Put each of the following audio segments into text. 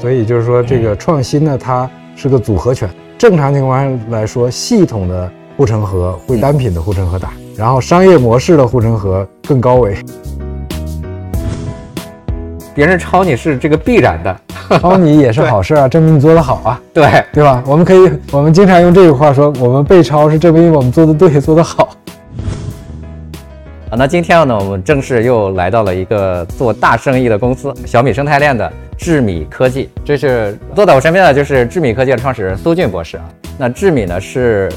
所以就是说，这个创新呢，它是个组合拳。正常情况下来说，系统的护城河会单品的护城河大，然后商业模式的护城河更高维。别人抄你是这个必然的，抄你也是好事啊，证明你做得好啊，对对吧？我们可以，我们经常用这句话说，我们被抄是证明我们做的对，做得好。啊，那今天呢，我们正式又来到了一个做大生意的公司——小米生态链的智米科技。这是坐在我身边的就是智米科技的创始人苏俊博士啊。那智米呢是，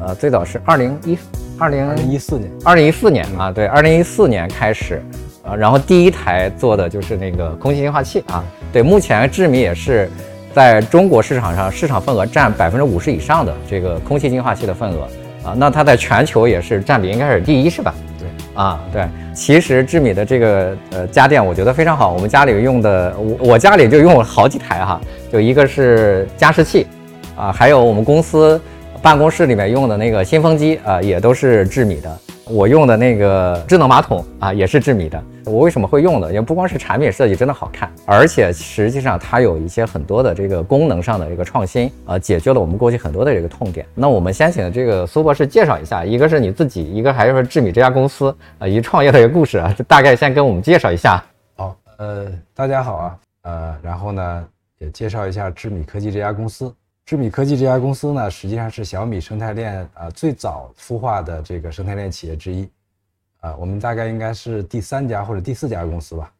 呃，最早是二零一二零一四年，二零一四年啊，对，二零一四年开始。啊，然后第一台做的就是那个空气净化器啊，对，目前智米也是在中国市场上市场份额占百分之五十以上的这个空气净化器的份额啊，那它在全球也是占比应该是第一是吧？啊，对，其实智米的这个呃家电我觉得非常好，我们家里用的我我家里就用了好几台哈，就一个是加湿器啊，还有我们公司办公室里面用的那个新风机啊，也都是智米的。我用的那个智能马桶啊，也是智米的。我为什么会用呢？也不光是产品设计真的好看，而且实际上它有一些很多的这个功能上的一个创新啊，解决了我们过去很多的这个痛点。那我们先请这个苏博士介绍一下，一个是你自己，一个还是智米这家公司啊，一创业的一个故事啊，就大概先跟我们介绍一下。好，呃，大家好啊，呃，然后呢，也介绍一下智米科技这家公司。智米科技这家公司呢，实际上是小米生态链啊最早孵化的这个生态链企业之一，啊，我们大概应该是第三家或者第四家公司吧。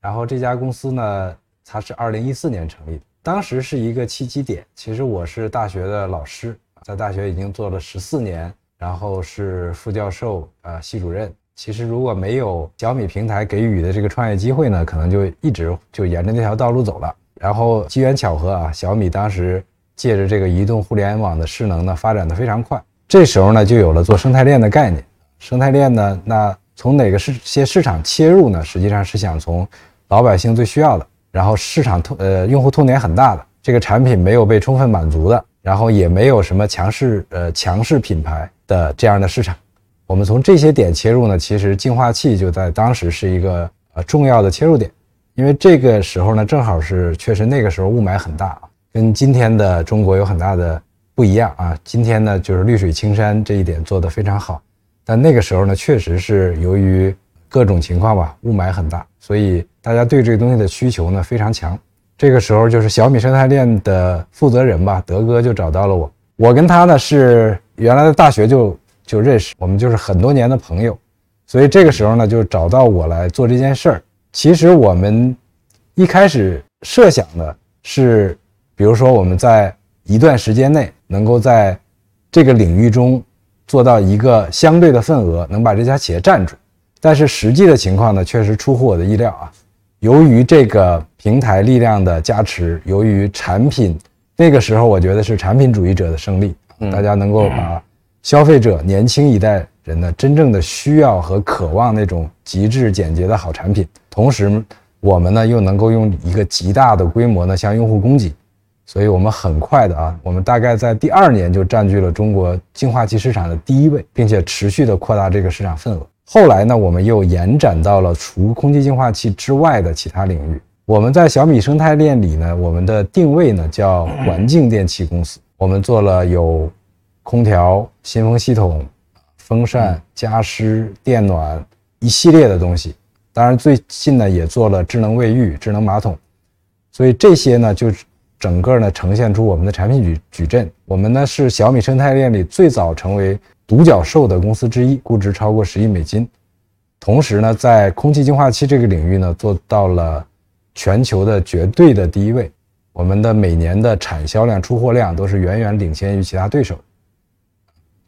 然后这家公司呢，它是二零一四年成立，当时是一个契机点。其实我是大学的老师，在大学已经做了十四年，然后是副教授啊系主任。其实如果没有小米平台给予的这个创业机会呢，可能就一直就沿着那条道路走了。然后机缘巧合啊，小米当时。借着这个移动互联网的势能呢，发展的非常快。这时候呢，就有了做生态链的概念。生态链呢，那从哪个市些市场切入呢？实际上是想从老百姓最需要的，然后市场痛呃用户痛点很大的这个产品没有被充分满足的，然后也没有什么强势呃强势品牌的这样的市场。我们从这些点切入呢，其实净化器就在当时是一个呃重要的切入点，因为这个时候呢，正好是确实那个时候雾霾很大啊。跟今天的中国有很大的不一样啊！今天呢，就是绿水青山这一点做得非常好，但那个时候呢，确实是由于各种情况吧，雾霾很大，所以大家对这个东西的需求呢非常强。这个时候，就是小米生态链的负责人吧，德哥就找到了我。我跟他呢是原来的大学就就认识，我们就是很多年的朋友，所以这个时候呢，就找到我来做这件事儿。其实我们一开始设想的是。比如说，我们在一段时间内能够在这个领域中做到一个相对的份额，能把这家企业站住。但是实际的情况呢，确实出乎我的意料啊。由于这个平台力量的加持，由于产品那个时候，我觉得是产品主义者的胜利，大家能够把消费者年轻一代人呢真正的需要和渴望那种极致简洁的好产品，同时我们呢又能够用一个极大的规模呢向用户供给。所以我们很快的啊，我们大概在第二年就占据了中国净化器市场的第一位，并且持续的扩大这个市场份额。后来呢，我们又延展到了除空气净化器之外的其他领域。我们在小米生态链里呢，我们的定位呢叫环境电器公司。我们做了有空调、新风系统、风扇、加湿、电暖一系列的东西。当然，最近呢也做了智能卫浴、智能马桶。所以这些呢就是。整个呢呈现出我们的产品矩矩阵，我们呢是小米生态链里最早成为独角兽的公司之一，估值超过十亿美金。同时呢，在空气净化器这个领域呢做到了全球的绝对的第一位。我们的每年的产销量、出货量都是远远领先于其他对手。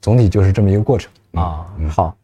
总体就是这么一个过程啊。好，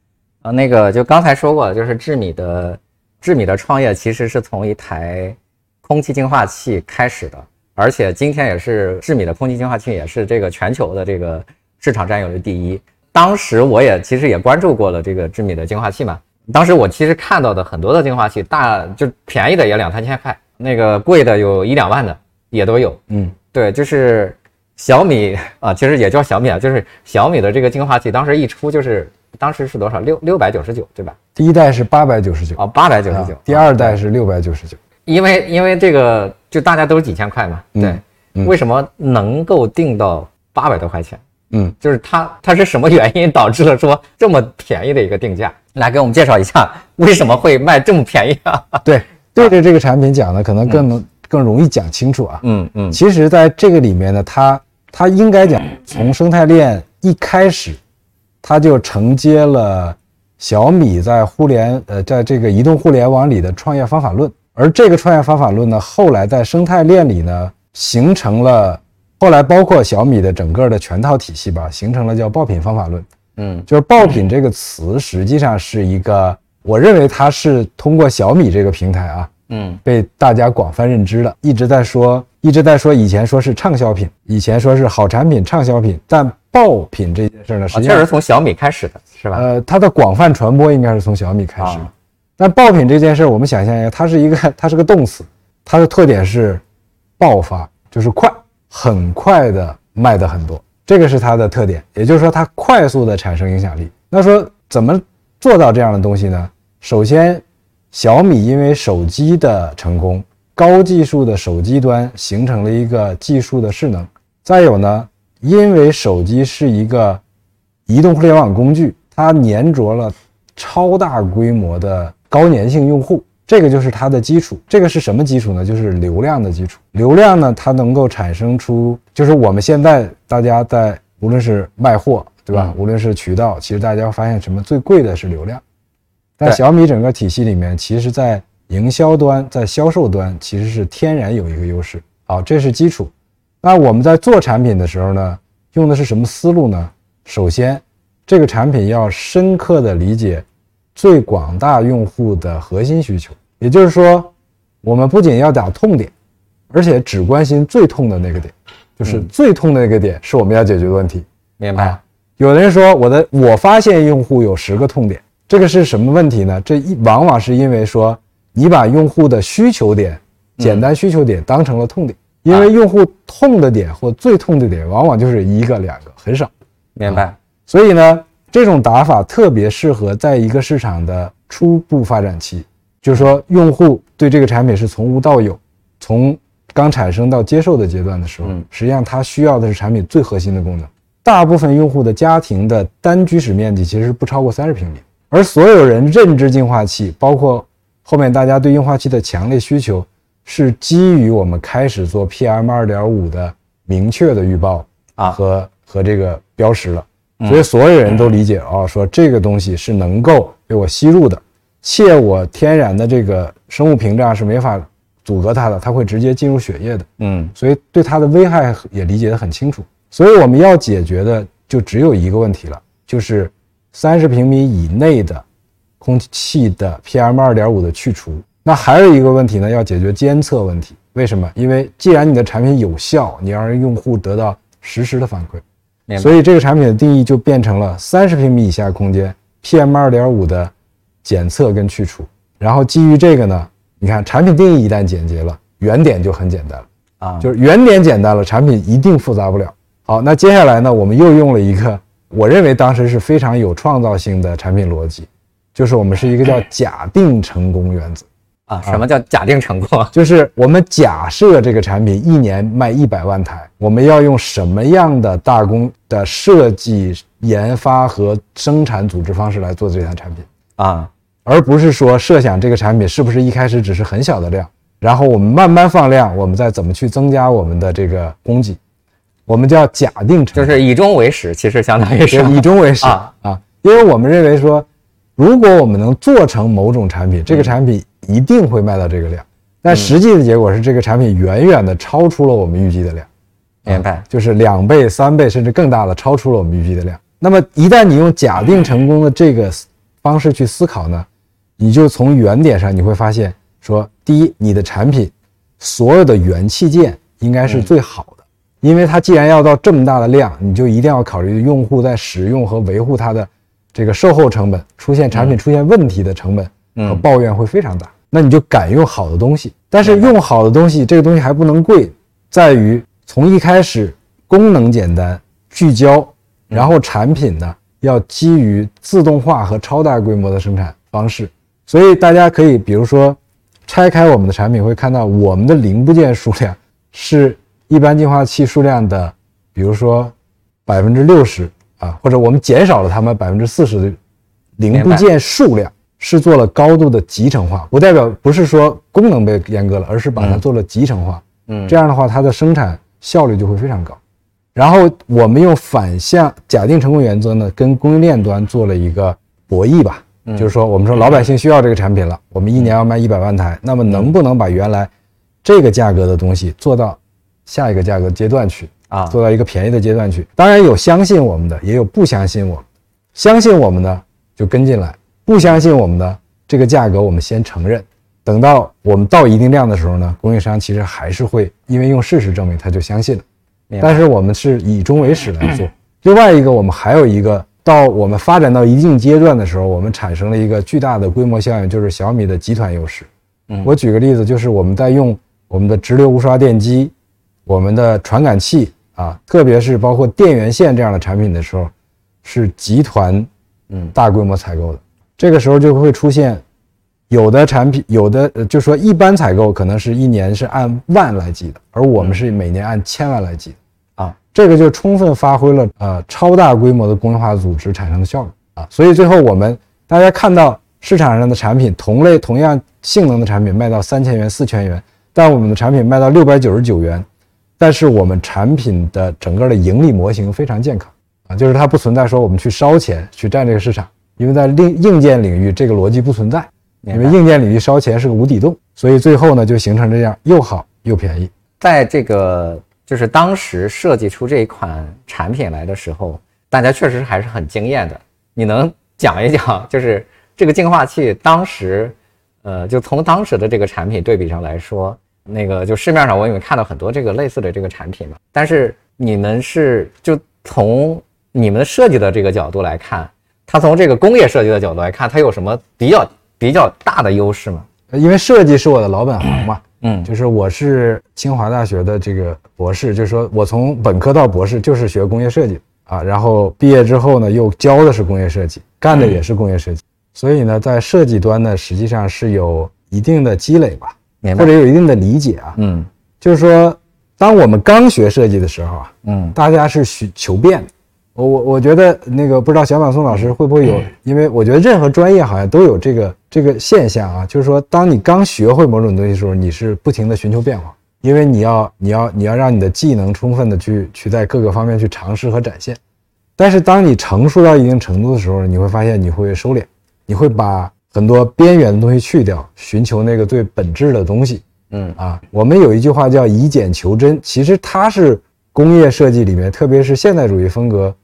啊，那个就刚才说过，就是智米的智米的创业其实是从一台空气净化器开始的。而且今天也是智米的空气净化器，也是这个全球的这个市场占有率第一。当时我也其实也关注过了这个智米的净化器嘛。当时我其实看到的很多的净化器，大就便宜的也两三千块，那个贵的有一两万的也都有。嗯，对，就是小米啊，其实也叫小米啊，就是小米的这个净化器，当时一出就是当时是多少？六六百九十九，对吧？第一代是八百九十九啊，八百九十九。第二代是六百九十九。因为因为这个就大家都是几千块嘛，嗯对，嗯为什么能够定到八百多块钱？嗯，就是它它是什么原因导致了说这么便宜的一个定价？来给我们介绍一下为什么会卖这么便宜啊？对，对着这个产品讲呢，可能更能更容易讲清楚啊。嗯嗯其实，在这个里面呢，它它应该讲从生态链一开始，它就承接了小米在互联呃，在这个移动互联网里的创业方法论，而这个创业方法论呢，后来在生态链里呢，形成了后来包括小米的整个的全套体系吧，形成了叫爆品方法论。嗯就是爆品这个词，实际上是一个，我认为它是通过小米这个平台啊，嗯被大家广泛认知的，一直在说，一直在说，以前说是畅销品，以前说是好产品、畅销品，但爆品这件事呢，实啊确实际上，从小米开始的是吧？呃，它的广泛传播应该是从小米开始的啊。那爆品这件事，我们想象一下，它是一个，它是个动词，它的特点是爆发，就是快，很快的卖的很多，这个是它的特点。也就是说，它快速的产生影响力。那说怎么做到这样的东西呢？首先，小米因为手机的成功，高技术的手机端形成了一个技术的势能。再有呢，因为手机是一个移动互联网工具，它粘着了超大规模的高粘性用户，这个就是它的基础。这个是什么基础呢？就是流量的基础。流量呢，它能够产生出，就是我们现在大家在无论是卖货，对吧？无论是渠道，其实大家发现什么最贵的是流量。但小米整个体系里面，其实在营销端、在销售端，其实是天然有一个优势。好，这是基础。那我们在做产品的时候呢，用的是什么思路呢？首先，这个产品要深刻的理解最广大用户的核心需求，也就是说，我们不仅要打痛点，而且只关心最痛的那个点，就是最痛的那个点是我们要解决的问题。明白啊？有的人说我的我发现用户有十个痛点，这个是什么问题呢？这一往往是因为说你把用户的需求点、简单需求点当成了痛点，因为用户痛的点或最痛的点往往就是一个两个，很少。明白。所以呢，这种打法特别适合在一个市场的初步发展期，就是说用户对这个产品是从无到有，从刚产生到接受的阶段的时候，嗯实际上它需要的是产品最核心的功能。大部分用户的家庭的单居室面积其实是不超过三十平米，而所有人认知净化器，包括后面大家对净化器的强烈需求，是基于我们开始做 PM 二点五的明确的预报啊和和这个标识了。所以所有人都理解啊，说这个东西是能够被我吸入的，且我天然的这个生物屏障是没法阻隔它的，它会直接进入血液的。嗯所以对它的危害也理解得很清楚。所以我们要解决的就只有一个问题了，就是三十平米以内的空气的 PM 二点五的去除。那还有一个问题呢，要解决监测问题。为什么？因为既然你的产品有效，你要让用户得到实时的反馈。所以这个产品的定义就变成了三十平米以下空间 PM 二点五的检测跟去除。然后基于这个呢，你看产品定义一旦简洁了，原点就很简单了。啊，就是原点简单了，产品一定复杂不了。好，那接下来呢，我们又用了一个我认为当时是非常有创造性的产品逻辑，就是我们是一个叫假定成功原则，啊，什么叫假定成功？就是我们假设这个产品一年卖一百万台，我们要用什么样的大工的设计、研发和生产组织方式来做这项产品，啊，而不是说设想这个产品是不是一开始只是很小的量，然后我们慢慢放量，我们再怎么去增加我们的这个供给，我们叫假定成功，就是以终为始，其实相当于是。就以终为始啊。啊，因为我们认为说，如果我们能做成某种产品，这个产品一定会卖到这个量，但实际的结果是这个产品远远的超出了我们预计的量。明白。就是两倍、三倍甚至更大的超出了我们预计的量。那么一旦你用假定成功的这个方式去思考呢，你就从原点上你会发现，说第一，你的产品所有的元器件应该是最好的，因为它既然要到这么大的量，你就一定要考虑用户在使用和维护它的这个售后成本，出现产品出现问题的成本和嗯抱怨会非常大。那你就敢用好的东西，但是用好的东西，这个东西还不能贵，在于从一开始功能简单、聚焦，然后产品呢要基于自动化和超大规模的生产方式。所以大家可以比如说拆开我们的产品，会看到我们的零部件数量是一般净化器数量的，比如说百分之六十啊，或者我们减少了他们百分之四十的零部件数量，是做了高度的集成化，不代表不是说功能被阉割了，而是把它做了集成化。嗯，这样的话，它的生产效率就会非常高。然后我们用反向假定成功原则呢，跟供应链端做了一个博弈吧。就是说，我们说老百姓需要这个产品了，我们一年要卖一百万台，那么能不能把原来这个价格的东西做到下一个价格阶段去啊？做到一个便宜的阶段去？当然有相信我们的，也有不相信我们。相信我们的就跟进来，不相信我们的这个价格我们先承认。等到我们到一定量的时候呢，供应商其实还是会因为用事实证明他就相信了。但是我们是以终为始来做。另外一个，我们还有一个。到我们发展到一定阶段的时候，我们产生了一个巨大的规模效应，就是小米的集团优势。嗯，我举个例子，就是我们在用我们的直流无刷电机、我们的传感器啊，特别是包括电源线这样的产品的时候，是集团嗯大规模采购的。这个时候就会出现，有的产品有的就说一般采购可能是一年是按万来计的，而我们是每年按千万来计。啊这个就充分发挥了呃超大规模的工业化组织产生的效果啊，所以最后我们大家看到市场上的产品同类同样性能的产品卖到三千元四千元，但我们的产品卖到六百九十九元，但是我们产品的整个的盈利模型非常健康啊，就是它不存在说我们去烧钱去占这个市场，因为在硬硬件领域这个逻辑不存在，因为硬件领域烧钱是个无底洞，所以最后呢就形成这样又好又便宜，在这个。就是当时设计出这一款产品来的时候，大家确实还是很惊艳的。你能讲一讲，就是这个净化器当时，呃，就从当时的这个产品对比上来说，那个就市面上我有看到很多这个类似的这个产品嘛。但是你们是就从你们设计的这个角度来看，它从这个工业设计的角度来看，它有什么比较比较大的优势吗？因为设计是我的老本行嘛。嗯，就是我是清华大学的这个博士，就是说我从本科到博士就是学工业设计啊，然后毕业之后呢又教的是工业设计，干的也是工业设计，所以呢在设计端呢实际上是有一定的积累吧，或者有一定的理解啊。嗯，就是说当我们刚学设计的时候啊，嗯，大家是求求变。我我我觉得那个不知道小马宋老师会不会有，因为我觉得任何专业好像都有这个这个现象啊，就是说当你刚学会某种东西的时候，你是不停的寻求变化，因为你要你要你要让你的技能充分的去去在各个方面去尝试和展现。但是当你成熟到一定程度的时候，你会发现你会收敛，你会把很多边缘的东西去掉，寻求那个最本质的东西。嗯啊，我们有一句话叫以简求真，其实它是工业设计里面，特别是现代主义风格。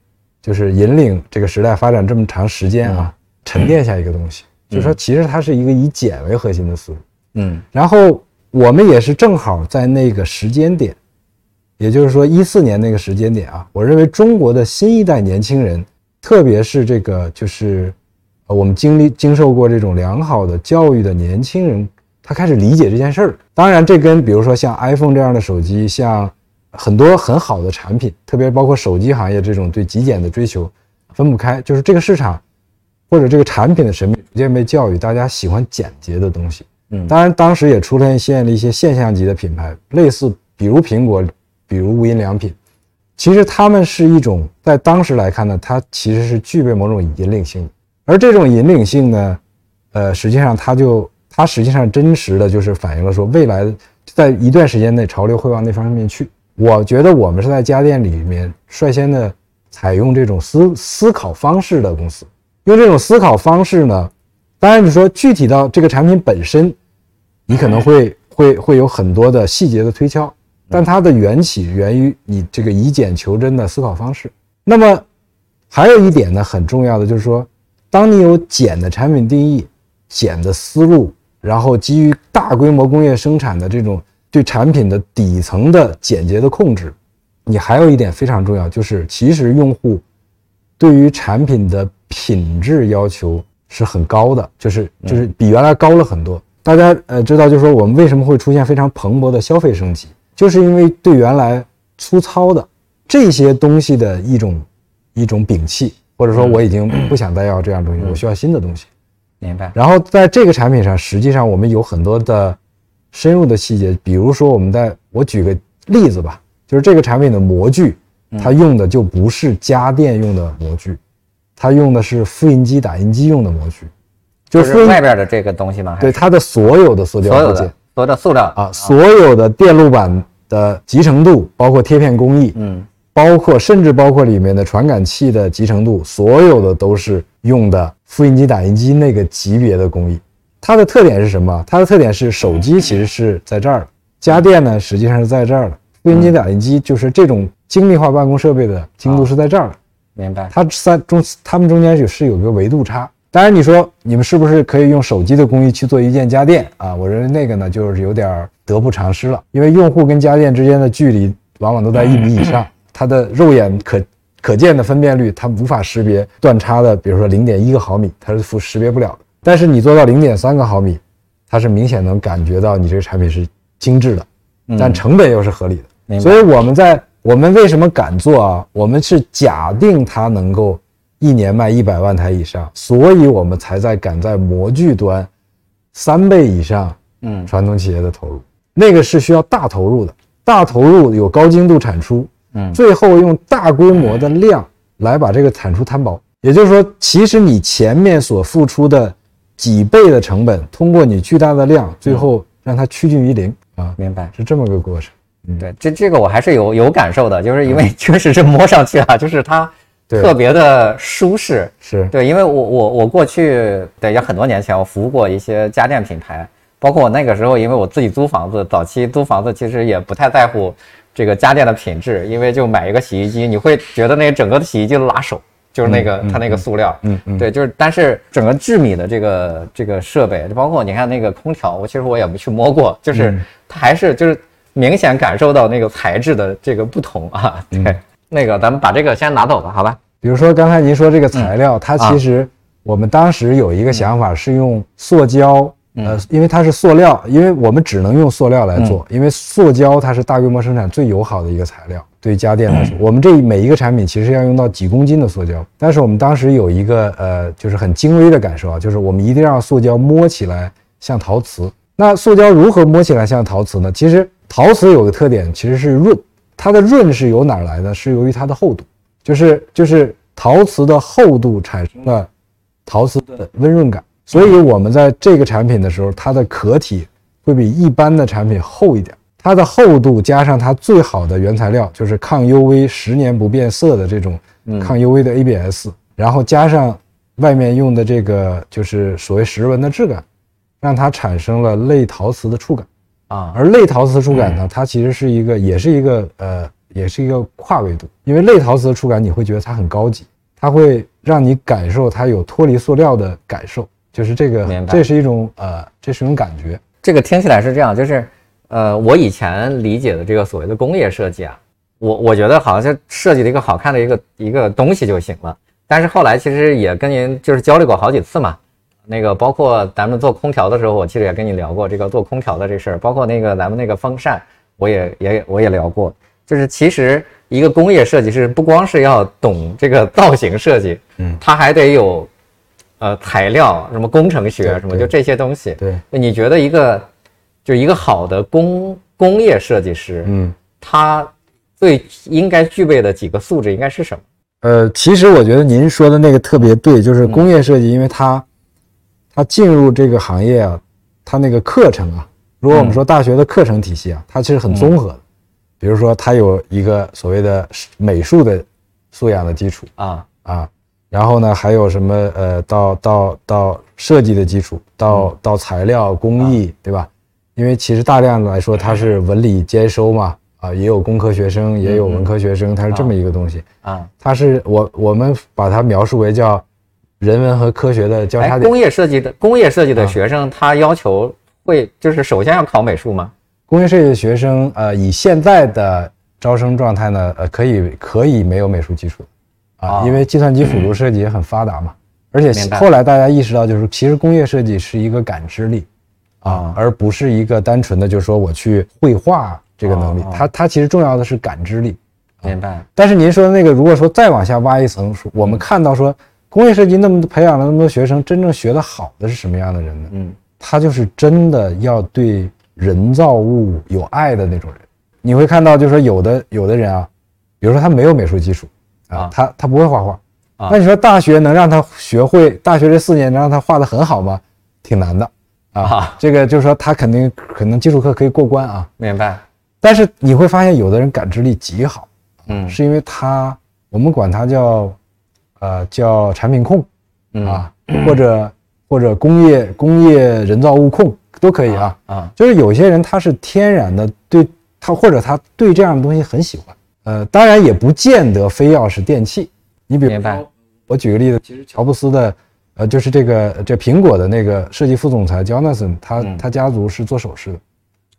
就是引领这个时代发展这么长时间啊，沉淀下一个东西，就是说，其实它是一个以简为核心的思路。嗯，然后我们也是正好在那个时间点，也就是说一四年那个时间点啊，我认为中国的新一代年轻人，特别是这个就是呃我们经历经受过这种良好的教育的年轻人，他开始理解这件事儿。当然，这跟比如说像 iPhone 这样的手机，像很多很好的产品，特别包括手机行业这种对极简的追求，分不开。就是这个市场或者这个产品的审美逐渐被教育，大家喜欢简洁的东西。嗯，当然当时也出现了一些现象级的品牌，类似比如苹果，比如无印良品。其实他们是一种在当时来看呢，它其实是具备某种引领性。而这种引领性呢，呃，实际上它就它实际上真实的就是反映了说，未来在一段时间内潮流会往那方面去。我觉得我们是在家电里面率先的采用这种思思考方式的公司。用这种思考方式呢，当然你说具体到这个产品本身，你可能会会会有很多的细节的推敲，但它的缘起源于你这个以简求真的思考方式。那么还有一点呢，很重要的就是说，当你有简的产品定义、简的思路，然后基于大规模工业生产的这种。对产品的底层的简洁的控制，你还有一点非常重要，就是其实用户对于产品的品质要求是很高的，就是就是比原来高了很多。大家呃知道，就是说我们为什么会出现非常蓬勃的消费升级，就是因为对原来粗糙的这些东西的一种一种摒弃，或者说我已经不想再要这样东西，我需要新的东西。明白。然后在这个产品上，实际上我们有很多的深入的细节，比如说我们在我举个例子吧，就是这个产品的模具，它用的就不是家电用的模具，它用的是复印机、打印机用的模具，就是外边的这个东西吗？对，它的所有的塑胶部件，所有的塑料啊，所有的电路板的集成度，包括贴片工艺，嗯。包括甚至包括里面的传感器的集成度，所有的都是用的复印机、打印机那个级别的工艺。它的特点是什么？它的特点是手机其实是在这儿的，家电呢实际上是在这儿的，复印机、打印机就是这种精密化办公设备的精度是在这儿的。明白？它三中它们中间就是有个维度差。当然你说你们是不是可以用手机的工艺去做一件家电啊？我认为那个呢就是有点得不偿失了，因为用户跟家电之间的距离往往都在一米以上。它的肉眼可可见的分辨率，它无法识别断差的，比如说零点一个毫米，它是识识别不了的。但是你做到零点三个毫米，它是明显能感觉到你这个产品是精致的，但成本又是合理的。所以我们在我们为什么敢做啊？我们是假定它能够一年卖一百万台以上，所以我们才在敢在模具端三倍以上，嗯，传统企业的投入，那个是需要大投入的，大投入有高精度产出。嗯，最后用大规模的量来把这个产出摊薄，也就是说，其实你前面所付出的几倍的成本，通过你巨大的量，最后让它趋近于零啊，明白？是这么个过程。嗯，对，这这个我还是有有感受的，就是因为确实是摸上去啊，就是它特别的舒适。是对，因为我我我过去对也很多年前，我服务过一些家电品牌，包括我那个时候，因为我自己租房子，早期租房子其实也不太在乎。这个家电的品质，因为就买一个洗衣机，你会觉得那整个的洗衣机都拉手，就是那个它那个塑料，嗯嗯，对，就是但是整个智米的这个这个设备，就包括你看那个空调，我其实我也没去摸过，就是它还是就是明显感受到那个材质的这个不同啊。对，那个咱们把这个先拿走吧，好吧？比如说刚才您说这个材料，它其实我们当时有一个想法是用塑胶。呃，因为它是塑料，因为我们只能用塑料来做，因为塑胶它是大规模生产最友好的一个材料。对于家电来说，我们这每一个产品其实要用到几公斤的塑胶。但是我们当时有一个呃，就是很精微的感受啊，就是我们一定要让塑胶摸起来像陶瓷。那塑胶如何摸起来像陶瓷呢？其实陶瓷有个特点，其实是润。它的润是由哪来的？是由于它的厚度，就是就是陶瓷的厚度产生了陶瓷的温润感。所以，我们在这个产品的时候，它的壳体会比一般的产品厚一点。它的厚度加上它最好的原材料，就是抗 UV 十年不变色的这种抗 UV 的 ABS，然后加上外面用的这个就是所谓石纹的质感，让它产生了类陶瓷的触感啊。而类陶瓷触感呢，它其实是一个，也是一个呃，也是一个跨维度。因为类陶瓷的触感，你会觉得它很高级，它会让你感受它有脱离塑料的感受。就是这个，这是一种呃，这是一种感觉。这个听起来是这样，就是呃，我以前理解的这个所谓的工业设计啊，我我觉得好像是设计了一个好看的一个一个东西就行了。但是后来其实也跟您就是交流过好几次嘛，那个包括咱们做空调的时候，我其实也跟你聊过这个做空调的这事儿，包括那个咱们那个风扇，我也也我也聊过。就是其实一个工业设计师不光是要懂这个造型设计，嗯，他还得有。呃，材料什么工程学什么，就这些东西。对，你觉得一个就一个好的工工业设计师，嗯，他最应该具备的几个素质应该是什么？呃，其实我觉得您说的那个特别对，就是工业设计，因为它它进入这个行业啊，它那个课程啊，如果我们说大学的课程体系啊，它其实很综合的。比如说，它有一个所谓的美术的素养的基础啊啊。然后呢，还有什么？呃，到到到设计的基础，到到材料工艺，对吧？因为其实大量来说，它是文理兼收嘛，啊，也有工科学生，也有文科学生，它是这么一个东西啊。它是我我们把它描述为叫人文和科学的交叉点。工业设计的工业设计的学生，他要求会就是首先要考美术吗？工业设计的学生，呃，以现在的招生状态呢，呃，可以可以没有美术基础。啊，因为计算机辅助设计也很发达嘛，而且后来大家意识到，就是其实工业设计是一个感知力，啊，而不是一个单纯的就是说我去绘画这个能力，它它其实重要的是感知力。明白。但是您说的那个，如果说再往下挖一层，我们看到说工业设计那么培养了那么多学生，真正学得好的是什么样的人呢？嗯他就是真的要对人造物有爱的那种人。你会看到，就是说有的有的人啊，比如说他没有美术基础啊啊，他他不会画画，啊那你说大学能让他学会，大学这四年能让他画的很好吗？挺难的啊啊。这个就是说他肯定可能基础课可以过关啊，明白。但是你会发现有的人感知力极好，嗯是因为他我们管他叫呃叫产品控嗯啊，或者或者工业工业人造物控都可以啊。啊就是有些人他是天然的对他或者他对这样的东西很喜欢，呃，当然也不见得非要是电器。你比如说，我举个例子，其实乔布斯的，呃，就是这个这苹果的那个设计副总裁 Jonathan，他嗯他家族是做首饰的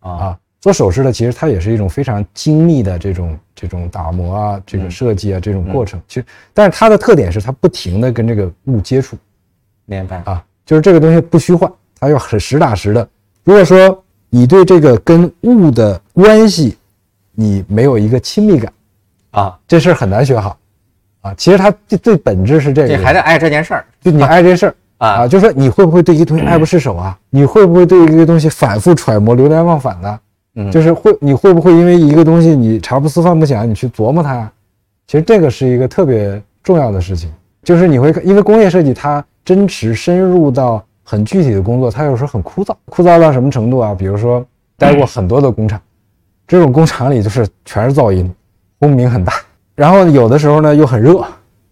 啊啊，做首饰的其实它也是一种非常精密的这种这种打磨啊，这个嗯设计啊这种过程。其实，但是它的特点是它不停的跟这个物接触。明白。啊，就是这个东西不虚幻，它要很实打实的。如果说你对这个跟物的关系，你没有一个亲密感，啊，这事儿很难学好啊。其实它最最本质是这个，你还得爱这件事儿就你爱这事儿 啊啊，就说你会不会对一个东西爱不释手啊？你会不会对一个东西反复揣摩、流连忘返呢？嗯就是会你会不会因为一个东西你茶不思饭不想，你去琢磨它呀？其实这个是一个特别重要的事情，就是你会因为工业设计它真实深入到很具体的工作，它有时候很枯燥，枯燥到什么程度啊？比如说待过很多的工厂，这种工厂里就是全是噪音，轰鸣很大，然后有的时候呢又很热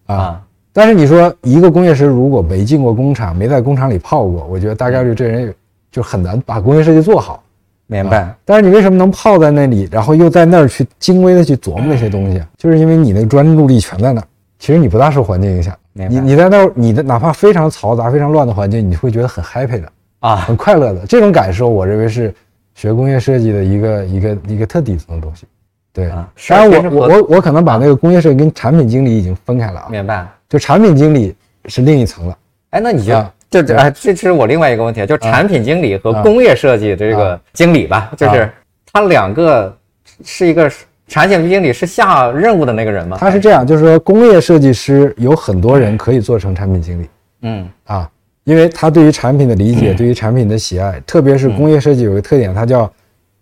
啊。啊但是你说一个工业师如果没进过工厂，没在工厂里泡过，我觉得大概率这人就很难把工业设计做好。明白。但是你为什么能泡在那里，然后又在那儿去精微的去琢磨那些东西啊？就是因为你那个专注力全在那儿。其实你不大受环境影响，你你在那儿，你的哪怕非常嘈杂、非常乱的环境，你会觉得很 happy 的，啊很快乐的。这种感受，我认为是学工业设计的一个一个一个特底层的东西。对，啊当然我我我可能把那个工业设计跟产品经理已经分开了啊，明白。就产品经理是另一层了。哎，那你就啊就这哎，这是我另外一个问题，就产品经理和啊工业设计这个经理吧，就是他两个是一个产品经理是下任务的那个人吗？他是这样，就是说工业设计师有很多人可以做成产品经理嗯啊，因为他对于产品的理解，对于产品的喜爱，特别是工业设计有个特点，它叫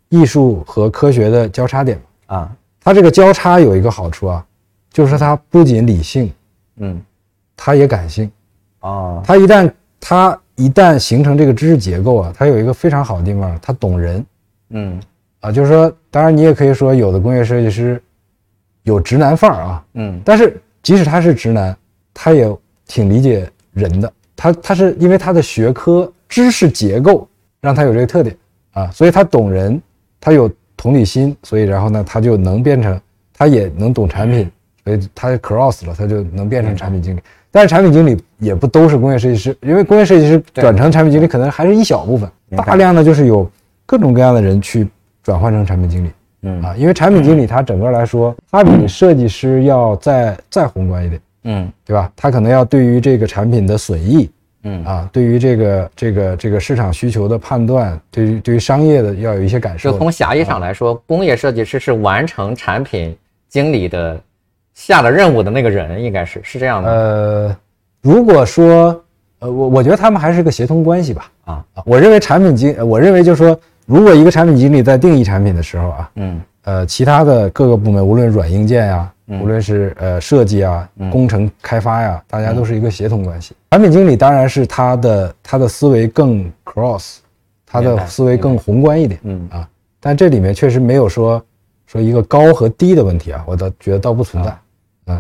艺术和科学的交叉点。啊它这个交叉有一个好处啊，就是说它不仅理性，嗯它也感性。啊它一旦它一旦形成这个知识结构啊，它有一个非常好的地方，它懂人嗯啊。就是说，当然你也可以说有的工业设计师有直男范儿啊，嗯但是即使他是直男，他也挺理解人的。他他是因为他的学科知识结构让他有这个特点啊，所以他懂人，他有同理心，所以然后呢，他就能变成，他也能懂产品，所以他 cross 了，他就能变成产品经理。但是产品经理也不都是工业设计师，因为工业设计师转成产品经理可能还是一小部分，大量的就是有各种各样的人去转换成产品经理。嗯啊，因为产品经理他整个来说，他比设计师要再再宏观一点，嗯对吧？他可能要对于这个产品的损益嗯，啊，对于这个这个这个市场需求的判断，对于对于商业的要有一些感受。就从狭义上来说，工业设计师是完成产品经理的下的任务的那个人，应该是是这样的呃，如果说呃，我我觉得他们还是个协同关系吧。啊啊，我认为产品经，我认为就是说，如果一个产品经理在定义产品的时候啊，嗯呃，其他的各个部门，无论软硬件呀、无论是呃设计啊、工程开发呀，大家都是一个协同关系。产品经理当然是他的他的思维更 cross，他的思维更宏观一点嗯啊。但这里面确实没有说说一个高和低的问题啊，我倒觉得倒不存在。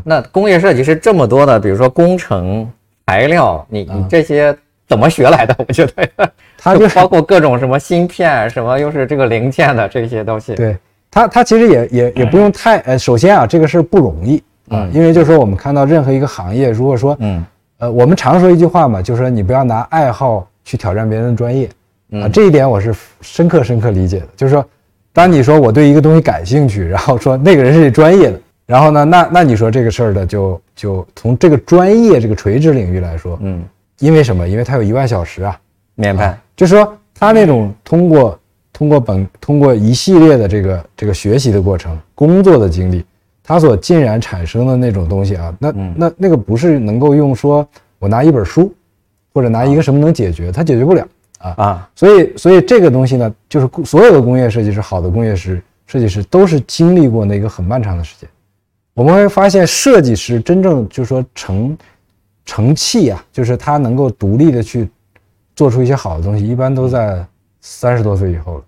那工业设计师这么多的，比如说工程、材料，你你这些怎么学来的？我觉得它就包括各种什么芯片，什么又是这个零件的这些东西。对他，他其实也也也不用太呃，首先啊，这个事儿不容易啊，因为就是说我们看到任何一个行业，如果说嗯呃，我们常说一句话嘛，就是说你不要拿爱好去挑战别人的专业啊，嗯这一点我是深刻深刻理解的。就是说，当你说我对一个东西感兴趣，然后说那个人是专业的，然后呢，那那你说这个事儿的就就从这个专业这个垂直领域来说，嗯，因为什么？因为他有一万小时啊，明白。就是说他那种通过通过本通过一系列的这个这个学习的过程、工作的经历，他所浸染产生的那种东西啊，那嗯那那个不是能够用说我拿一本书，或者拿一个什么能解决，它解决不了啊。啊，所以，所以这个东西呢，就是工所有的工业设计师，好的工业师设计师都是经历过那个很漫长的时间。我们会发现，设计师真正就是说成成器啊，就是他能够独立的去做出一些好的东西，一般都在三十多岁以后了，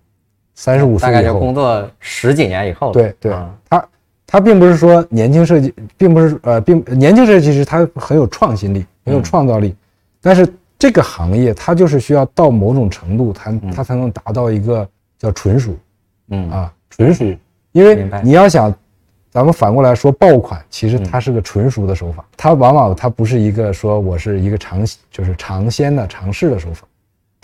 三十五岁大概就。工作十几年以后了。对对啊，他他并不是说年轻设计，并不是呃，并年轻设计师他很有创新力，很有创造力，但是这个行业它就是需要到某种程度，它它才能达到一个叫纯熟嗯啊，纯熟，因为你要想。咱们反过来说，爆款其实它是个纯熟的手法，它往往它不是一个说我是一个尝就是尝鲜的尝试的手法，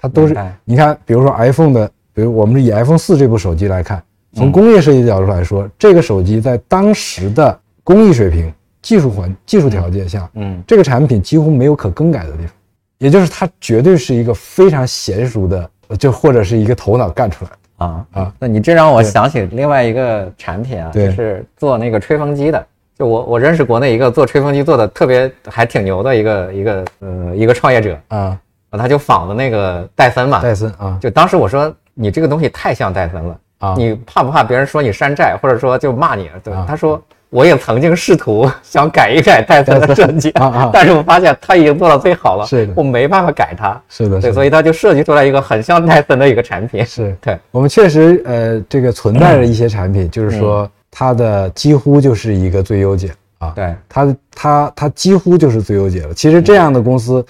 它都是你看，比如说 iPhone 的，比如我们以 iPhone 四这部手机来看，嗯。从工业设计角度来说，这个手机在当时的工艺水平、技术环、技术条件下，嗯。这个产品几乎没有可更改的地方，也就是它绝对是一个非常娴熟的，就或者是一个头脑干出来的。啊啊。那你这让我想起另外一个产品啊，就是做那个吹风机的。就我我认识国内一个做吹风机做的特别还挺牛的一个一个呃一个创业者，啊，他就仿的那个戴森嘛。戴森啊就当时我说你这个东西太像戴森了，啊，你怕不怕别人说你山寨，或者说就骂你？对啊，他说我也曾经试图 想改一改戴森的设计啊啊但是我发现他已经做到最好了，是的我没办法改它。是的，对，所以他就设计出来一个很像戴森的一个产品。是对，我们确实呃，这个存在着一些产品，就是说它的几乎就是一个最优解啊，对，它它它几乎就是最优解了。其实这样的公司，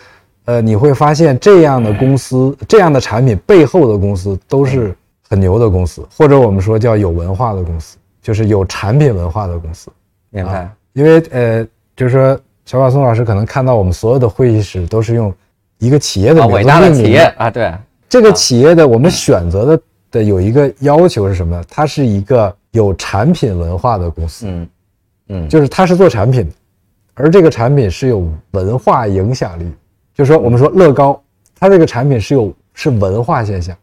呃，你会发现这样的公司、这样的产品背后的公司都是很牛的公司，或者我们说叫有文化的公司，就是有产品文化的公司。明白。啊因为呃，就是说小马松老师可能看到我们所有的会议室都是用一个企业的伟大的企业啊，对，这个企业的我们选择的的有一个要求是什么呢？它是一个有产品文化的公司，嗯嗯，就是它是做产品的，而这个产品是有文化影响力。就是说，我们说乐高，它这个产品是有是文化现象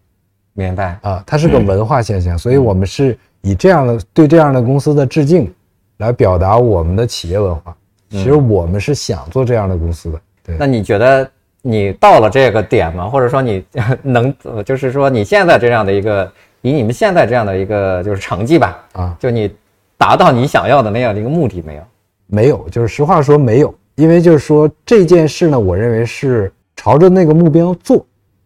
明白。啊，它是个文化现象，所以我们是以这样的对这样的公司的致敬，来表达我们的企业文化。其实我们是想做这样的公司的，对。那你觉得你到了这个点吗？或者说你 能，呃就是说你现在这样的一个，以你们现在这样的一个就是成绩吧，啊，就你达到你想要的那样的一个目的没有？没有，就是实话说没有，因为就是说这件事呢，我认为是朝着那个目标做，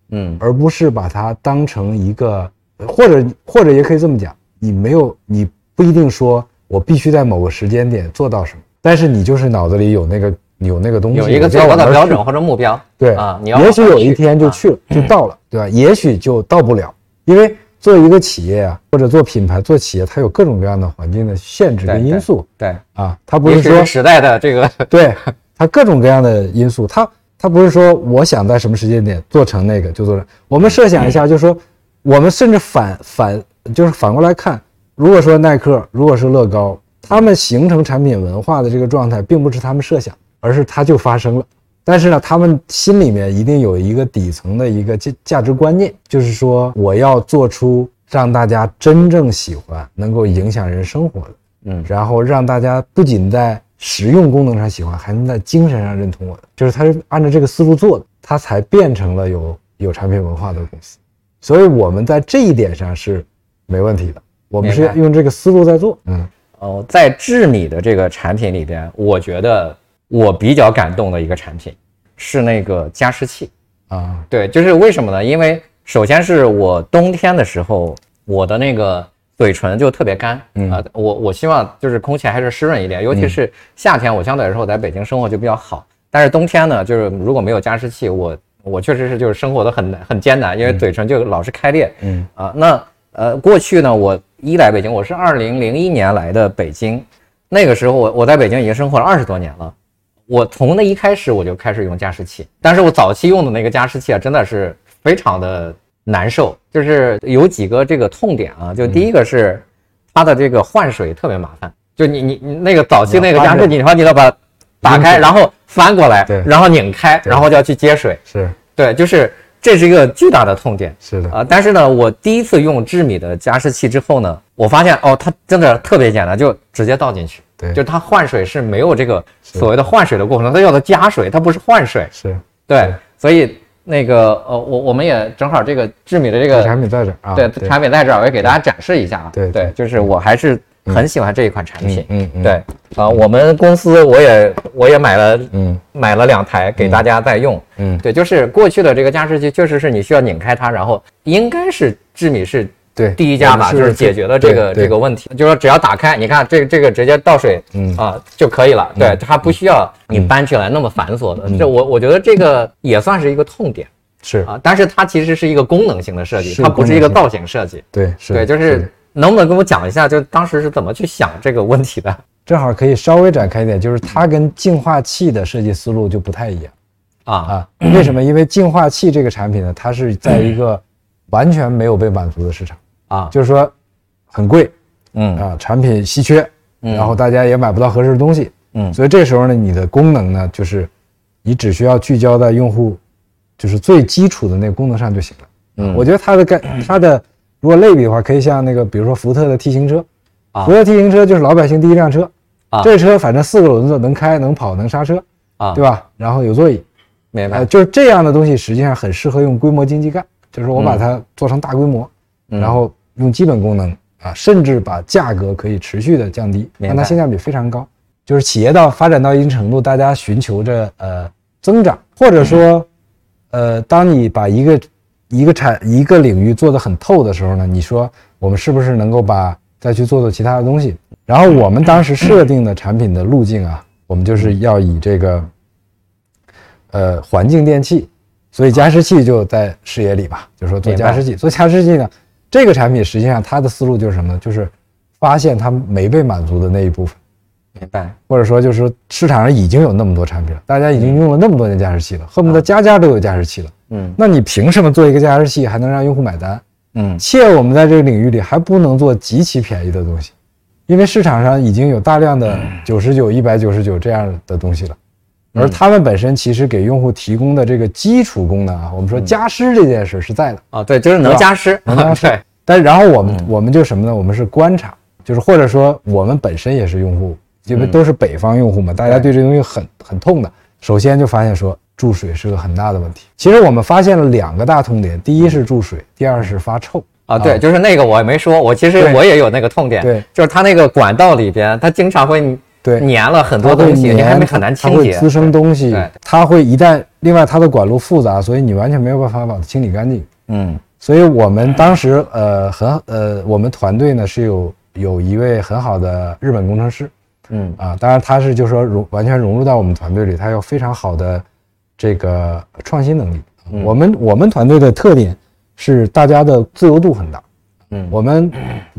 嗯而不是把它当成一个，或者或者也可以这么讲，你没有，你不一定说我必须在某个时间点做到什么，但是你就是脑子里有那个有那个东西，有一个最高的标准或者目标。对啊你要也许有一天就啊去了，就到了，对吧？也许就到不了，因为做一个企业啊，或者做品牌、做企业，它有各种各样的环境的限制跟因素对，啊，它不是说时代的这个，对 它各种各样的因素，它它不是说我想在什么时间点做成那个就做成。我们设想一下，就是说，我们甚至反反就是反过来看，如果说耐克，如果是乐高，他们形成产品文化的这个状态，并不是他们设想，而是它就发生了。但是呢，他们心里面一定有一个底层的一个价价值观念，就是说我要做出让大家真正喜欢、能够影响人生活的。嗯然后让大家不仅在实用功能上喜欢，还能在精神上认同我的，就是他是按照这个思路做的，他才变成了有有产品文化的公司。所以我们在这一点上是没问题的，我们是用这个思路在做。嗯哦，在智米的这个产品里边，我觉得我比较感动的一个产品是那个加湿器。啊对，就是为什么呢？因为首先是我冬天的时候，我的那个嘴唇就特别干，嗯。啊，我我希望就是空气还是湿润一点，尤其是夏天，我相对来说我在北京生活就比较好，但是冬天呢，就是如果没有加湿器，我我确实是就是生活的很很艰难，因为嘴唇就老是开裂，嗯。啊，那呃，过去呢，我一来北京，我是二零零一年来的北京，那个时候我我在北京已经生活了二十多年了。我从那一开始我就开始用加湿器，但是我早期用的那个加湿器啊，真的是非常的难受，就是有几个这个痛点啊，就第一个是它的这个换水特别麻烦，就你你你那个早期那个加湿器，你说你要把它打开，然后翻过来对，然后拧开，然后就要去接水，是对，就是这是一个巨大的痛点。是的啊、但是呢，我第一次用智米的加湿器之后呢，我发现哦，它真的特别简单，就直接倒进去。对就它换水是没有这个所谓的换水的过程，它叫做加水，它不是换水。是对，所以那个呃，我我们也正好这个智米的这个产品在这儿啊，对产品在这儿，我也给大家展示一下啊。对对对，就是我还是很喜欢这一款产品。嗯嗯，对啊，我们公司我也我也买了嗯。买了两台给大家在用。嗯，对，就是过去的这个加湿器确实是你需要拧开它，然后应该是智米是对第一家吧，就是解决了这个这个问题，就是说只要打开，你看这个这个直接倒水，嗯。啊就可以了，对，它不需要你搬起来那么繁琐的。这我我觉得这个也算是一个痛点。是。啊，但是它其实是一个功能性的设计，它不是一个造型设计。对是对，就是能不能跟我讲一下，就当时是怎么去想这个问题的？正好可以稍微展开一点，就是它跟净化器的设计思路就不太一样。啊？啊。为什么？因为净化器这个产品呢，它是在一个完全没有被满足的市场，啊，就是说很贵嗯。啊，产品稀缺，嗯。然后大家也买不到合适的东西，嗯。所以这时候呢，你的功能呢，就是你只需要聚焦在用户就是最基础的那个功能上就行了。嗯。我觉得它的概 它的如果类比的话，可以像那个比如说福特的 T 型车，啊。福特 T 型车就是老百姓第一辆车，啊。这车反正四个轮子能开能跑能刹车，啊，对吧？然后有座椅，明白。呃，就是这样的东西，实际上很适合用规模经济干，就是我把它做成大规模，嗯。然后用基本功能啊，甚至把价格可以持续的降低，让它性价比非常高。就是企业到发展到一定程度，大家寻求着呃增长，或者说，呃，当你把一个一个产一个领域做得很透的时候呢，你说我们是不是能够把再去做做其他的东西？然后我们当时设定的产品的路径啊，我们就是要以这个呃环境电器，所以加湿器就在视野里吧，就是说做加湿器。做加湿器呢，这个产品实际上它的思路就是什么呢？就是发现它没被满足的那一部分。明白或者说就是说市场上已经有那么多产品了，大家已经用了那么多年加湿器了，恨不得家家都有加湿器了。嗯那你凭什么做一个加湿器还能让用户买单？嗯且我们在这个领域里还不能做极其便宜的东西，因为市场上已经有大量的九十九、一百九十九这样的东西了，而他们本身其实给用户提供的这个基础功能啊，我们说加湿这件事是在的，啊，对，就是能加湿，能加湿 对，但然后我们我们就什么呢？我们是观察，就是或者说我们本身也是用户，因为都是北方用户嘛，大家对。这东西很很痛的。首先就发现说注水是个很大的问题。其实我们发现了两个大痛点，第一是注水，第二是发臭。啊，对，就是那个我也没说，我其实我也有那个痛点，对，就是它那个管道里边，它经常会对。粘了很多东西，你还粘没很难清洁，会滋生东西，它会一旦另外它的管路复杂，所以你完全没有办法把它清理干净。嗯。所以我们当时呃很呃我们团队呢是有有一位很好的日本工程师，嗯。啊，当然他是就是说融完全融入到我们团队里，他有非常好的这个创新能力。嗯。我们我们团队的特点是大家的自由度很大，嗯我们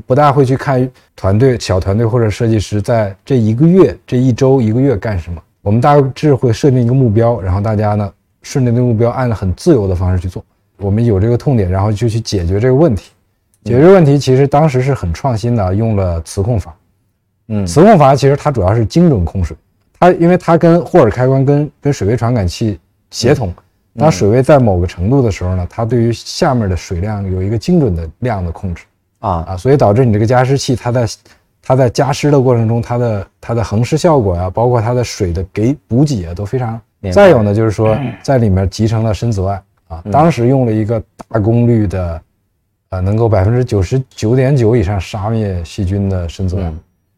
不大会去看团队小团队或者设计师在这一个月、这一周、一个月干什么，我们大致会设定一个目标，然后大家呢顺着那个目标按很自由的方式去做。我们有这个痛点，然后就去解决这个问题。解决这个问题其实当时是很创新的，用了磁控阀。嗯磁控阀其实它主要是精准控水，它因为它跟霍尔开关跟跟水位传感器协同，当水位在某个程度的时候呢，它对于下面的水量有一个精准的量的控制啊。啊，所以导致你这个加湿器它在它在加湿的过程中，它的它的恒湿效果呀、包括它的水的给补给啊，都非常。再有呢，就是说在里面集成了深紫外啊，当时用了一个大功率的，呃，能够百分之九十九点九以上杀灭细菌的深紫外。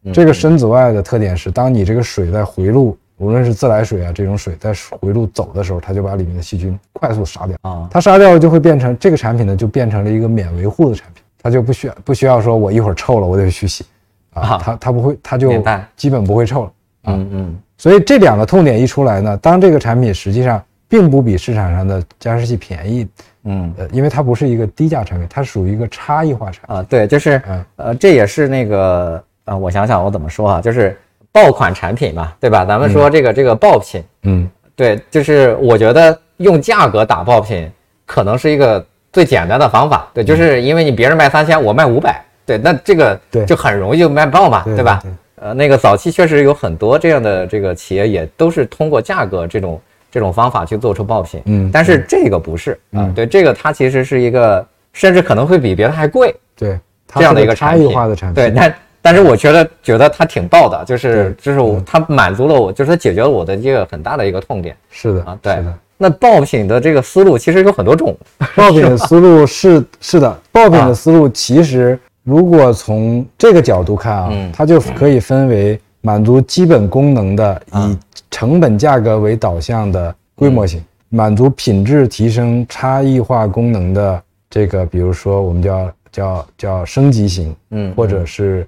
嗯。这个深紫外的特点是，当你这个水在回路，无论是自来水啊这种水在回路走的时候，它就把里面的细菌快速杀掉。啊它杀掉了就会变成这个产品呢，就变成了一个免维护的产品，它就不需要不需要说我一会儿臭了我得去洗啊啊，它它不会，它就基本不会臭了。嗯嗯所以这两个痛点一出来呢，当这个产品实际上并不比市场上的加湿器便宜，嗯呃，因为它不是一个低价产品，它属于一个差异化产品。啊，对，就是嗯呃，这也是那个呃，我想想我怎么说啊，就是爆款产品嘛，对吧？咱们说这个这个爆品，嗯，对，就是我觉得用价格打爆品可能是一个最简单的方法，对，就是因为你别人卖三千，我卖五百，对，那这个对。就很容易就卖爆嘛，对吧？呃，那个早期确实有很多这样的这个企业也都是通过价格这种这种方法去做出爆品，嗯但是这个不是啊，嗯。对，这个它其实是一个甚至可能会比别的还贵对，这样的一个差异化的产品。对，但但是我觉得觉得它挺爆的，就是就是我它满足了我，就是它解决了我的一个很大的一个痛点。是的啊。对。的。那爆品的这个思路其实有很多种，爆品的思路是 是的，爆品的思路其实如果从这个角度看啊，嗯。它就可以分为满足基本功能的以成本价格为导向的规模型，满足品质提升差异化功能的这个，比如说我们叫叫叫升级型，嗯。或者是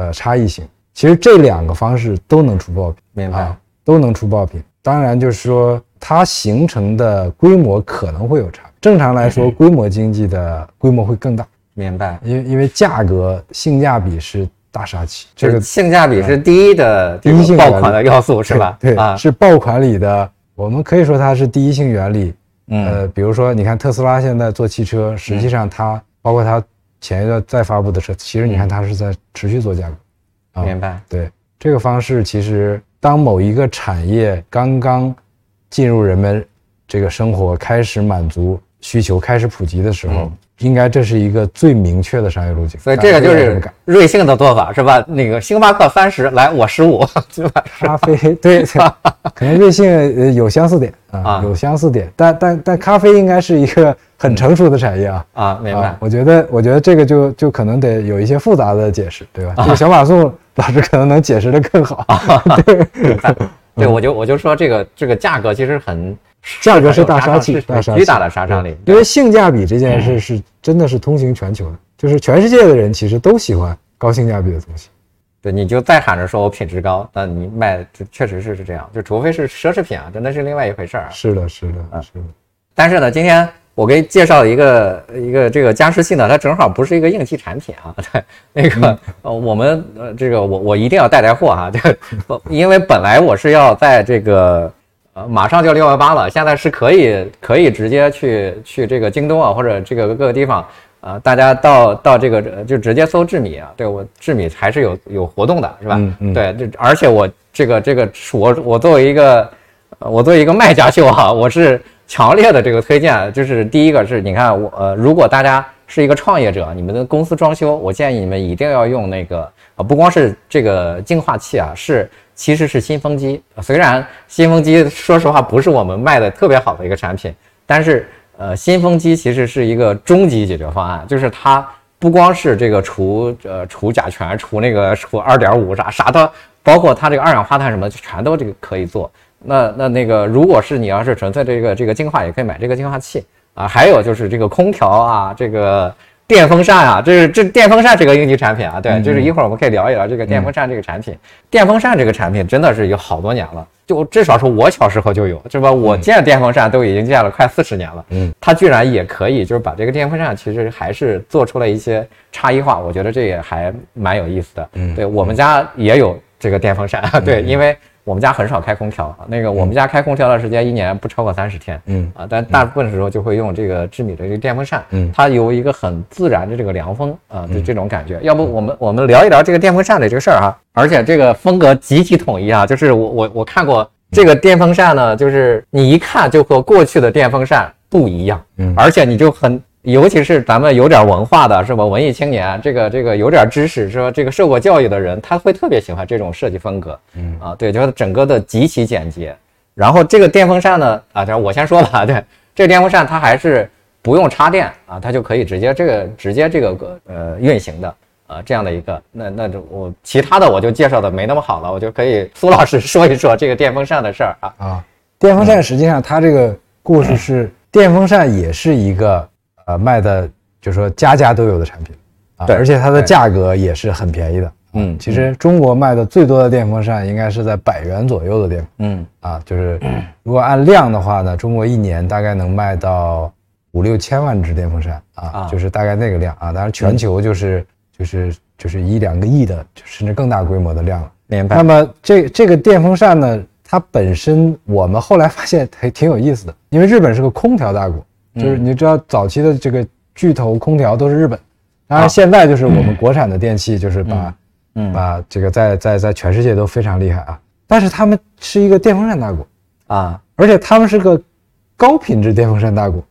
呃差异性。其实这两个方式都能出爆品。明白啊？，都能出爆品。当然，就是说它形成的规模可能会有差。正常来说，规模经济的规模会更大，明白。因为因为价格性价比是大杀器，这个性价比是第一的第一性爆款的要素是吧？对，啊，是爆款里的，我们可以说它是第一性原理。嗯呃，比如说，你看特斯拉现在做汽车，实际上它包括它前一段再发布的车，其实你看它是在持续做价格。啊明白。对这个方式，其实当某一个产业刚刚进入人们这个生活，开始满足需求，开始普及的时候，嗯应该这是一个最明确的商业路径。所以这个就是瑞幸的做法是吧？那个星巴克三十，来我十五，对吧？咖啡，对，可能瑞幸呃有相似点 啊啊，有相似点，但但但咖啡应该是一个很成熟的产业啊。啊，明白啊。我觉得，我觉得这个就就可能得有一些复杂的解释，对吧？啊这个小马宋老师可能能解释的更好。对对，我就我就说这个这个价格其实很价格是大杀器大杀器巨大的杀伤力。因为性价比这件嗯事是真的是通行全球的，就是全世界的人其实都喜欢高性价比的东西。对，你就再喊着说我品质高，那你卖就确实是是这样，就除非是奢侈品啊，真的是另外一回事儿啊。是的，是的，嗯是的。但是呢，今天我给介绍一个一个这个加湿器呢，它正好不是一个应急产品啊。对，那个呃，我们呃这个我我一定要带带货哈、这因为本来我是要在这个呃马上就六幺八了，现在是可以可以直接去去这个京东啊或者这个各个地方。啊、大家到到这个呃就直接搜智米啊，对我智米还是有有活动的，是吧？嗯嗯对，这而且我这个这个我我作为一个呃，我作为一个卖家秀哈、我是强烈的这个推荐，就是第一个是你看我呃，如果大家是一个创业者，你们的公司装修，我建议你们一定要用那个呃，不光是这个净化器啊，是其实是新风机。虽然新风机说实话不是我们卖的特别好的一个产品，但是呃，新风机其实是一个终极解决方案，就是它不光是这个除呃除甲醛、除那个除二点五啥啥的，包括它这个二氧化碳什么，全都这个可以做。那那那个，如果是你要是纯粹这个这个净化，也可以买这个净化器啊。还有就是这个空调啊，这个电风扇啊，这是这电风扇这个应急产品啊，对，就是一会儿我们可以聊一聊这个电风扇这个产品。电风扇这个产品真的是有好多年了，就至少是我小时候就有，是吧？我见电风扇都已经见了快四十年了，嗯，它居然也可以，就是把这个电风扇其实还是做出了一些差异化，我觉得这也还蛮有意思的。嗯对我们家也有这个电风扇，对，因为我们家很少开空调，那个我们家开空调的时间一年不超过三十天，嗯。啊，但大部分时候就会用这个智米的这个电风扇，嗯。它有一个很自然的这个凉风啊，就这种感觉。要不我们我们聊一聊这个电风扇的这个事儿哈，而且这个风格极其统一啊，就是我我我看过这个电风扇呢，就是你一看就和过去的电风扇不一样，嗯。而且你就很。尤其是咱们有点文化的，是吧？文艺青年，这个这个有点知识，是吧这个受过教育的人，他会特别喜欢这种设计风格。嗯啊，对，就是整个的极其简洁。然后这个电风扇呢，啊，这我先说吧，对，这个电风扇它还是不用插电啊，它就可以直接这个直接这个呃运行的啊，这样的一个。那那就我其他的我就介绍的没那么好了，我就可以苏老师说一说这个电风扇的事儿啊。啊，电风扇实际上它这个故事是电风扇也是一个呃卖的，就是说家家都有的产品啊，对而且它的价格也是很便宜的。嗯其实中国卖的最多的电风扇应该是在百元左右的电风嗯啊，就是如果按量的话呢，中国一年大概能卖到五六千万只电风扇啊啊，就是大概那个量啊。当然全球就是就是就是一两个亿的，甚至更大规模的量了。明白那。么这这个电风扇呢，它本身我们后来发现还挺有意思的，因为日本是个空调大国，就是你知道早期的这个巨头空调都是日本，当然现在就是我们国产的电器就是把、嗯把这个在在在全世界都非常厉害啊，但是他们是一个电风扇大国，啊而且他们是个高品质电风扇大国，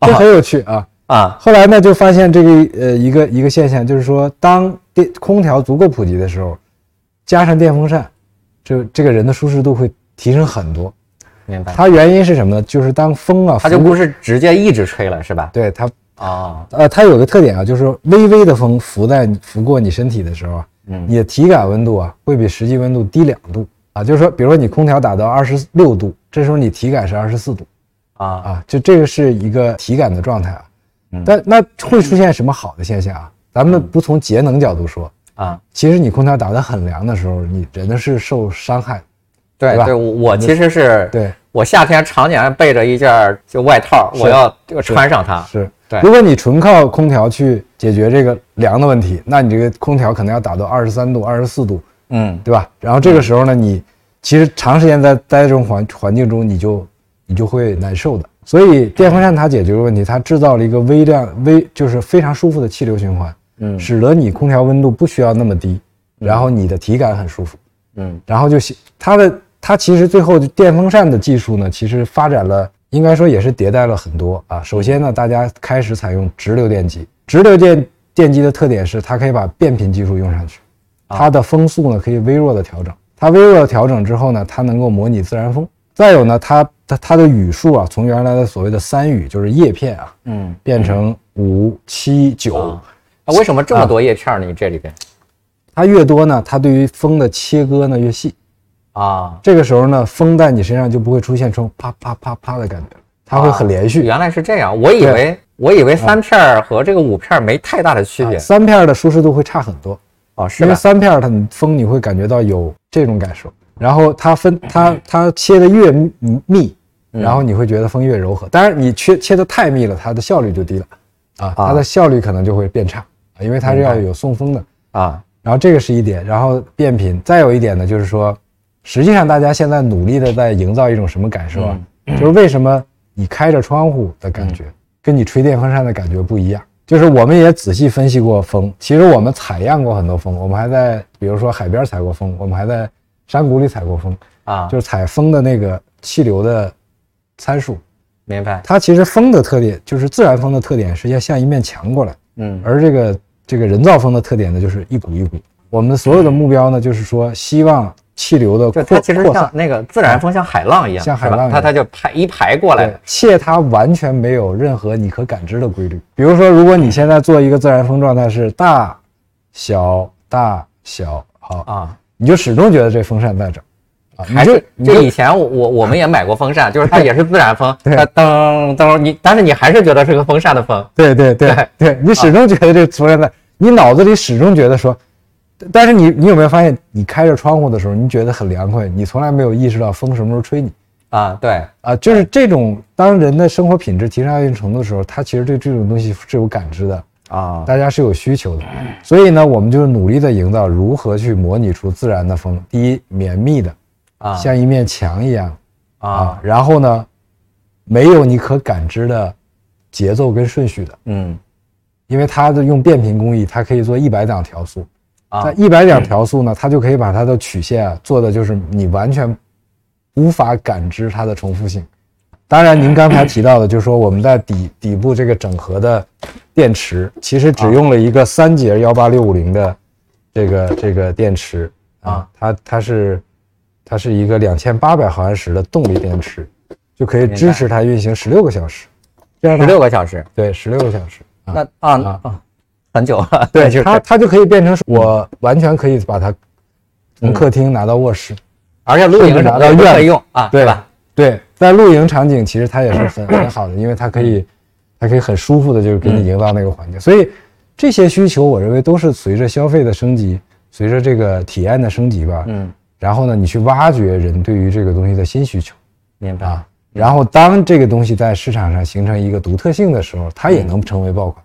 这啊很有趣啊。啊后来呢，就发现这个呃一个一个现象，就是说，当电空调足够普及的时候，加上电风扇，这这个人的舒适度会提升很多。明白。它原因是什么呢？就是当风啊，它就不是直接一直吹了，是吧？对它啊，呃，它有个特点啊，就是微微的风拂在拂过你身体的时候啊，嗯，你的体感温度啊会比实际温度低两度啊。就是说，比如说你空调打到二十六度，这时候你体感是二十四度，啊啊，就这个是一个体感的状态啊。但那会出现什么好的现象啊？咱们不从节能角度说啊，其实你空调打得很凉的时候，你人是受伤害。对对，我其实是对我夏天常年备着一件就外套，我要穿上它。是对，如果你纯靠空调去解决这个凉的问题，那你这个空调可能要打到二十三度、二十四度，嗯，对吧？然后这个时候呢，你其实长时间在待这种环环境中，你就你就会难受的。所以电风扇它解决了问题，它制造了一个微量微就是非常舒服的气流循环，嗯，使得你空调温度不需要那么低，然后你的体感很舒服，嗯，然后就它的它其实最后电风扇的技术呢，其实发展了，应该说也是迭代了很多啊。首先呢，大家开始采用直流电机，直流电电机的特点是它可以把变频技术用上去，它的风速呢可以微弱的调整，它微弱的调整之后呢，它能够模拟自然风。再有呢，它它它的语数啊，从原来的所谓的三语，就是叶片啊，嗯，变成五七九。那为什么这么多叶片呢？你这里边，它越多呢，它对于风的切割呢越细啊。这个时候呢，风在你身上就不会出现出啪啪啪啪的感觉，它会很连续。原来是这样，我以为我以为三片和这个五片没太大的区别。三片的舒适度会差很多啊，是因为三片它风你会感觉到有这种感受。然后它分它它切的越密，然后你会觉得风越柔和。当然你切切的太密了，它的效率就低了，啊，它的效率可能就会变差啊，因为它是要有送风的啊。然后这个是一点，然后变频。再有一点呢，就是说，实际上大家现在努力的在营造一种什么感受啊？就是为什么你开着窗户的感觉跟你吹电风扇的感觉不一样？就是我们也仔细分析过风，其实我们采样过很多风，我们还在比如说海边采过风，我们还在。山谷里采过风啊，就是采风的那个气流的参数。明白。它其实风的特点就是自然风的特点是要像一面墙过来，嗯，而这个这个人造风的特点呢就是一股一股。我们所有的目标呢就是说希望气流的扩其实像那个自然风像海浪一样，像海浪一样，它它就排一排过来，且它完全没有任何你可感知的规律。比如说，如果你现在做一个自然风状态是大小大小好啊。你就始终觉得这风扇在这啊，还是就以前我我我们也买过风扇，就是它也是自然风，它噔噔你，但是你还是觉得是个风扇的风，对对对对，你始终觉得这风扇在，你脑子里始终觉得说，但是你你有没有发现，你开着窗户的时候，你觉得很凉快，你从来没有意识到风什么时候吹你？啊？对。啊，就是这种当人的生活品质提升到一定程度的时候，他其实对这种东西是有感知的。啊，大家是有需求的，所以呢，我们就是努力的营造如何去模拟出自然的风。第一，绵密的，啊，像一面墙一样，啊，然后呢，没有你可感知的节奏跟顺序的，嗯，因为它的用变频工艺，它可以做一百档调速，在一百点调速呢，它就可以把它的曲线啊做的就是你完全无法感知它的重复性。当然，您刚才提到的，就是说我们在底底部这个整合的电池，其实只用了一个三节幺八六五零的这个这个电池啊，它它是它是一个两千八百毫安时的动力电池，就可以支持它运行十六个小时，这样十六个小时，对，十六个小时。那啊。啊，很久了，对，它它就可以变成我完全可以把它从客厅拿到卧室，而且露营拿到院里用啊，对吧？对，在露营场景，其实它也是很很好的，因为它可以，它可以很舒服的，就是给你营造那个环境。所以这些需求，我认为都是随着消费的升级，随着这个体验的升级吧。嗯。然后呢，你去挖掘人对于这个东西的新需求，明白啊？然后当这个东西在市场上形成一个独特性的时候，它也能成为爆款。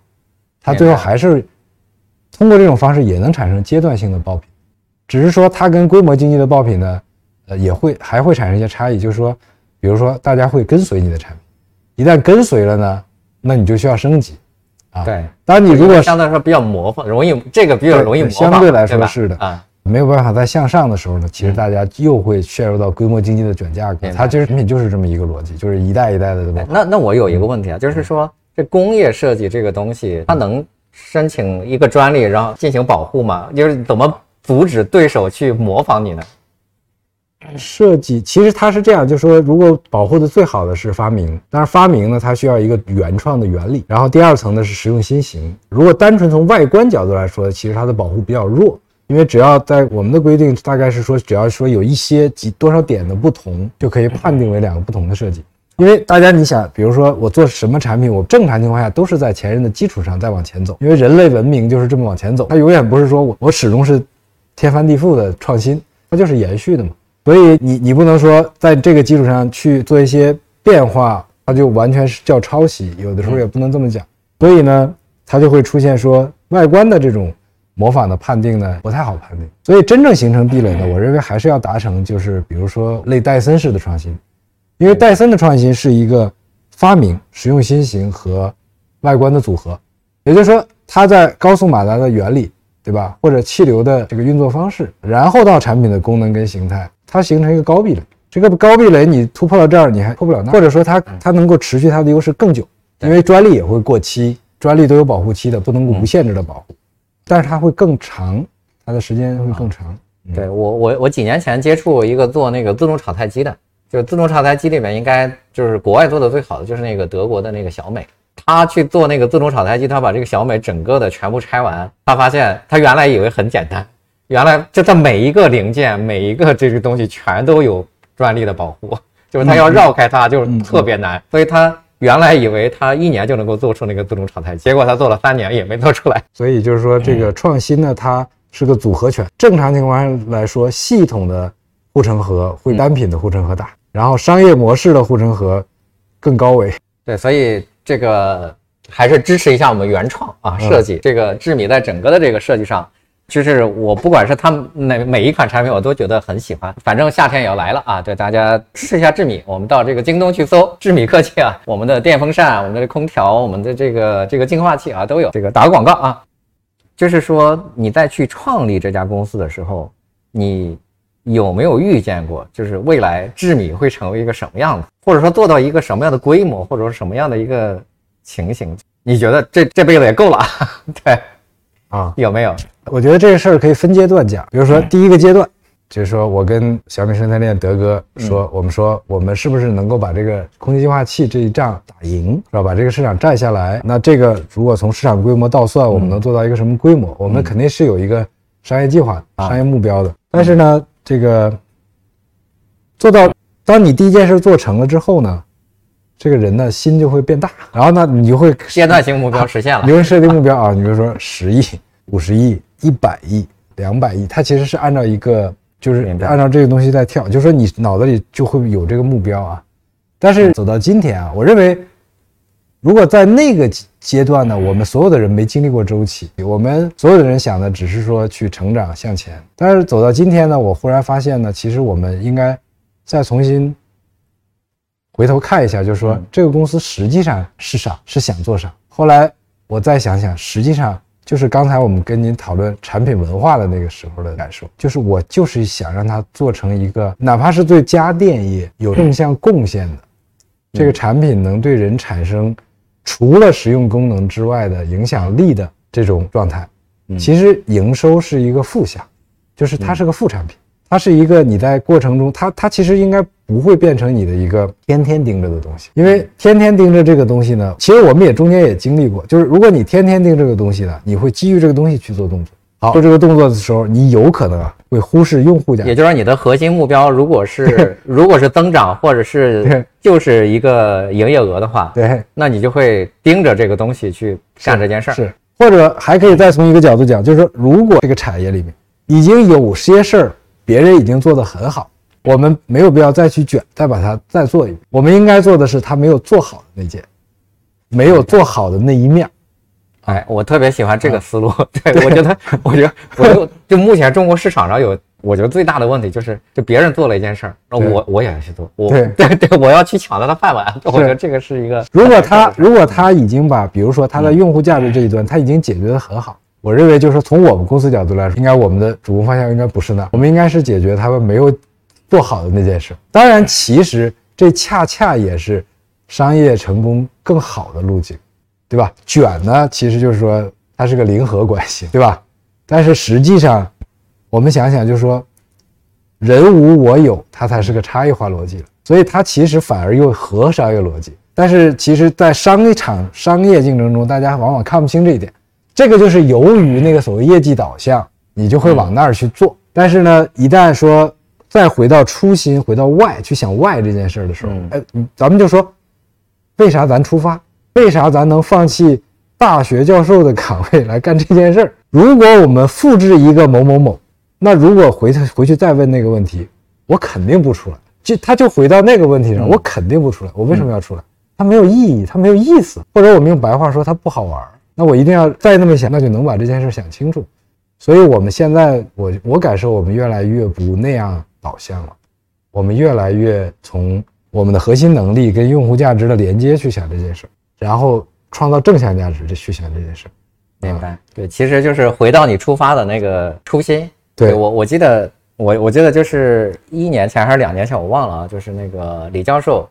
它最后还是通过这种方式也能产生阶段性的爆品，只是说它跟规模经济的爆品呢，呃，也会还会产生一些差异，就是说。比如说，大家会跟随你的产品，一旦跟随了呢，那你就需要升级，啊，对。当你如果相对来说比较模仿，容易这个比较容易模仿，相对来说是的啊，没有办法再向上的时候呢，其实大家又会陷入到规模经济的卷价格。它其实产品就是这么一个逻辑，就是一代一代的。那那我有一个问题啊，就是说这工业设计这个东西，它能申请一个专利，然后进行保护吗？就是怎么阻止对手去模仿你呢？设计其实它是这样，就是说，如果保护的最好的是发明，但是发明呢，它需要一个原创的原理。然后第二层呢是实用新型。如果单纯从外观角度来说，其实它的保护比较弱，因为只要在我们的规定大概是说，只要说有一些几多少点的不同，就可以判定为两个不同的设计。因为大家你想，比如说我做什么产品，我正常情况下都是在前人的基础上再往前走，因为人类文明就是这么往前走，它永远不是说我我始终是天翻地覆的创新，它就是延续的嘛。所以你你不能说在这个基础上去做一些变化，它就完全是叫抄袭，有的时候也不能这么讲。所以呢，它就会出现说外观的这种模仿的判定呢不太好判定。所以真正形成壁垒呢，我认为还是要达成就是比如说类戴森式的创新，因为戴森的创新是一个发明、实用新型和外观的组合，也就是说它在高速马达的原理，对吧？或者气流的这个运作方式，然后到产品的功能跟形态。它形成一个高壁垒，这个高壁垒你突破到这儿，你还破不了那，或者说它它能够持续它的优势更久，因为专利也会过期，专利都有保护期的，不能够无限制的保护，但是它会更长，它的时间会更长。对我我我几年前接触一个做那个自动炒菜机的，就是自动炒菜机里面应该就是国外做的最好的就是那个德国的那个小美，他去做那个自动炒菜机，他把这个小美整个的全部拆完，他发现他原来以为很简单。原来就它每一个零件，每一个这个东西全都有专利的保护，就是它要绕开它就特别难。所以他原来以为他一年就能够做出那个自动炒菜，结果他做了三年也没做出来。所以就是说，这个创新呢，它是个组合拳。正常情况下来说，系统的护城河会单品的护城河大，然后商业模式的护城河更高维。对，所以这个还是支持一下我们原创啊设计。这个智米在整个的这个设计上。就是我不管是他们哪每一款产品，我都觉得很喜欢。反正夏天也要来了啊，对大家支持一下智米。我们到这个京东去搜智米科技啊，我们的电风扇、我们的空调、我们的这个这个净化器啊都有。这个打个广告啊，就是说你在去创立这家公司的时候，你有没有预见过，就是未来智米会成为一个什么样子，或者说做到一个什么样的规模，或者说什么样的一个情形？你觉得这这辈子也够了？对。啊，有没有？我觉得这个事儿可以分阶段讲。比如说，第一个阶段就是说我跟小米生态链德哥说，我们说我们是不是能够把这个空气净化器这一仗打赢，是吧？把这个市场占下来。那这个如果从市场规模倒算，我们能做到一个什么规模？我们肯定是有一个商业计划、商业目标的。但是呢，这个做到，当你第一件事做成了之后呢？这个人呢，心就会变大，然后呢，你就会阶段性目标实现了。你会设定目标啊，你比如说十亿、五十亿、一百亿、两百亿，它其实是按照一个，就是按照这个东西在跳，就是说你脑子里就会有这个目标啊。但是走到今天啊，我认为，如果在那个阶段呢，我们所有的人没经历过周期，我们所有的人想的只是说去成长向前。但是走到今天呢，我忽然发现呢，其实我们应该再重新。回头看一下，就是说这个公司实际上是啥？是想做啥？后来我再想想，实际上就是刚才我们跟您讨论产品文化的那个时候的感受，就是我就是想让它做成一个，哪怕是对家电业有正向贡献的这个产品，能对人产生除了实用功能之外的影响力的这种状态。其实营收是一个负向，就是它是个副产品。它是一个你在过程中，它它其实应该不会变成你的一个天天盯着的东西，因为天天盯着这个东西呢，其实我们也中间也经历过，就是如果你天天盯这个东西呢，你会基于这个东西去做动作。好，做这个动作的时候，你有可能啊会忽视用户价也就是说，你的核心目标如果是 如果是增长，或者是就是一个营业额的话，对，那你就会盯着这个东西去干这件事儿。是，或者还可以再从一个角度讲，就是说，如果这个产业里面已经有些事儿。别人已经做得很好，我们没有必要再去卷，再把它再做一遍。我们应该做的是他没有做好的那件，没有做好的那一面。哎，我特别喜欢这个思路。对，我觉得，我觉得，我就就目前中国市场上有，我觉得最大的问题就是，就别人做了一件事儿，那我我也要去做。我，对 对，我要去抢他的饭碗。我觉得这个是一个。如果他如果他已经把，比如说他在用户价值这一端，他已经解决得很好。我认为，就是说，从我们公司角度来说，应该我们的主攻方向应该不是那，我们应该是解决他们没有做好的那件事。当然，其实这恰恰也是商业成功更好的路径，对吧？卷呢，其实就是说，它是个零和关系，对吧？但是实际上，我们想想，就是说，人无我有，它才是个差异化逻辑了。所以它其实反而又和商业逻辑。但是其实，在商业场商业竞争中，大家往往看不清这一点。这个就是由于那个所谓业绩导向，你就会往那儿去做。但是呢，一旦说再回到初心，回到 why 去想 why 这件事的时候，哎，咱们就说，为啥咱出发？为啥咱能放弃大学教授的岗位来干这件事儿？如果我们复制一个某某某，那如果回他回去再问那个问题，我肯定不出来。就他就回到那个问题上，我肯定不出来。我为什么要出来？它没有意义，它没有意思，或者我们用白话说，它不好玩。那我一定要再那么想，那就能把这件事想清楚。所以，我们现在，我我感受，我们越来越不那样导向了，我们越来越从我们的核心能力跟用户价值的连接去想这件事，然后创造正向价值，去想这件事。明白？对，其实就是回到你出发的那个初心。对我，我记得，我我记得就是一年前还是两年前，我忘了啊，就是那个李教授。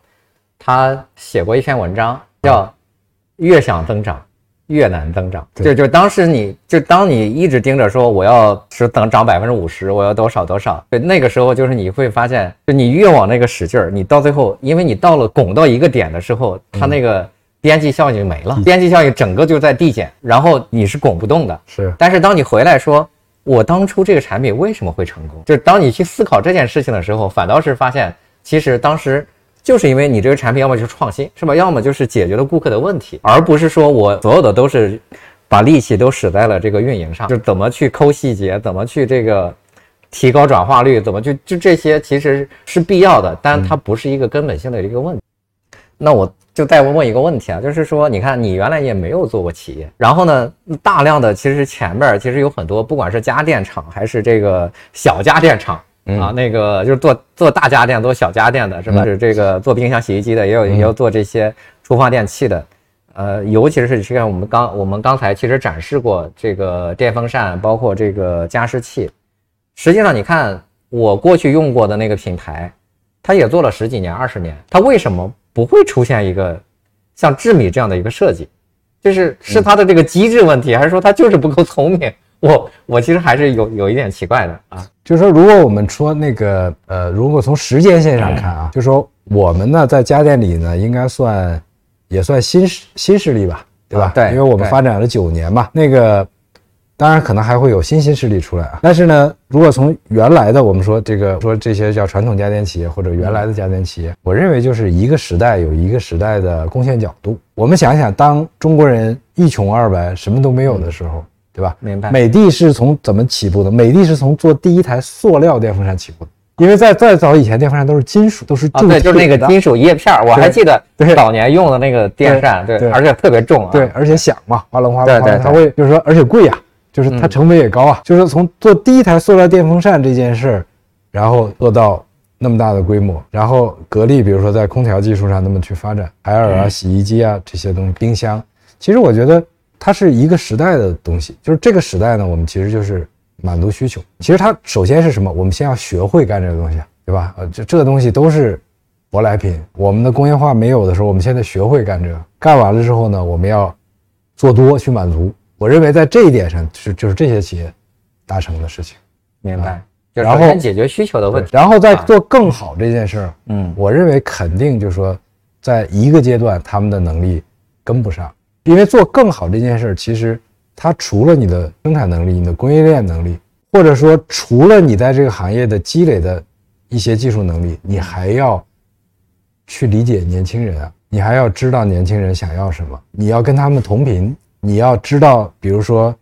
他写过一篇文章，叫“越想增长，越难增长”。就就当时你就当你一直盯着说我要是等涨百分之五十，我要多少多少。对，那个时候就是你会发现，就你越往那个使劲儿，你到最后，因为你到了拱到一个点的时候，它那个边际效应没了，边际效应整个就在递减，然后你是拱不动的。是，但是当你回来说，我当初这个产品为什么会成功？就是当你去思考这件事情的时候，反倒是发现，其实当时。就是因为你这个产品，要么就是创新，是吧？要么就是解决了顾客的问题，而不是说我所有的都是把力气都使在了这个运营上，就怎么去抠细节，怎么去这个提高转化率，怎么去就这些其实是必要的，但它不是一个根本性的一个问题。那我就再问一个问题啊，就是说，你看你原来也没有做过企业，然后呢，大量的其实前面其实有很多，不管是家电厂还是这个小家电厂。啊，那个就是做做大家电、做小家电的是吧？是这个做冰箱、洗衣机的，也有也有做这些厨房电器的。呃，尤其是像我们刚我们刚才其实展示过这个电风扇，包括这个加湿器。实际上，你看我过去用过的那个品牌，它也做了十几年、二十年，它为什么不会出现一个像智米这样的一个设计？就是是它的这个机制问题，还是说它就是不够聪明？我我其实还是有有一点奇怪的啊，就是说，如果我们说那个呃，如果从时间线上看啊，就说我们呢在家电里呢，应该算也算新势新势力吧，对吧？对，因为我们发展了九年嘛，那个当然可能还会有新兴势力出来啊。但是呢，如果从原来的我们说这个说这些叫传统家电企业或者原来的家电企业，我认为就是一个时代有一个时代的贡献角度。我们想想，当中国人一穷二白什么都没有的时候。对吧？明白。美的是从怎么起步的？美的是从做第一台塑料电风扇起步的，因为在再早以前，电风扇都是金属，都是啊，对，就是那个金属叶片我还记得早年用的那个电扇，对，而且特别重啊，对，而且响嘛，哗隆哗隆，对对，它会就是说，而且贵呀，就是它成本也高啊，就是从做第一台塑料电风扇这件事儿，然后做到那么大的规模，然后格力，比如说在空调技术上那么去发展，海尔啊，洗衣机啊这些东西，冰箱，其实我觉得。它是一个时代的东西，就是这个时代呢，我们其实就是满足需求。其实它首先是什么？我们先要学会干这个东西，对吧？呃，这这个东西都是舶来品。我们的工业化没有的时候，我们现在学会干这个，干完了之后呢，我们要做多去满足。我认为在这一点上是就是这些企业达成的事情。明白。然后解决需求的问题，然后再做更好这件事儿。嗯，我认为肯定就是说，在一个阶段他们的能力跟不上。因为做更好这件事儿，其实它除了你的生产能力、你的供应链能力，或者说除了你在这个行业的积累的一些技术能力，你还要去理解年轻人啊，你还要知道年轻人想要什么，你要跟他们同频，你要知道，比如说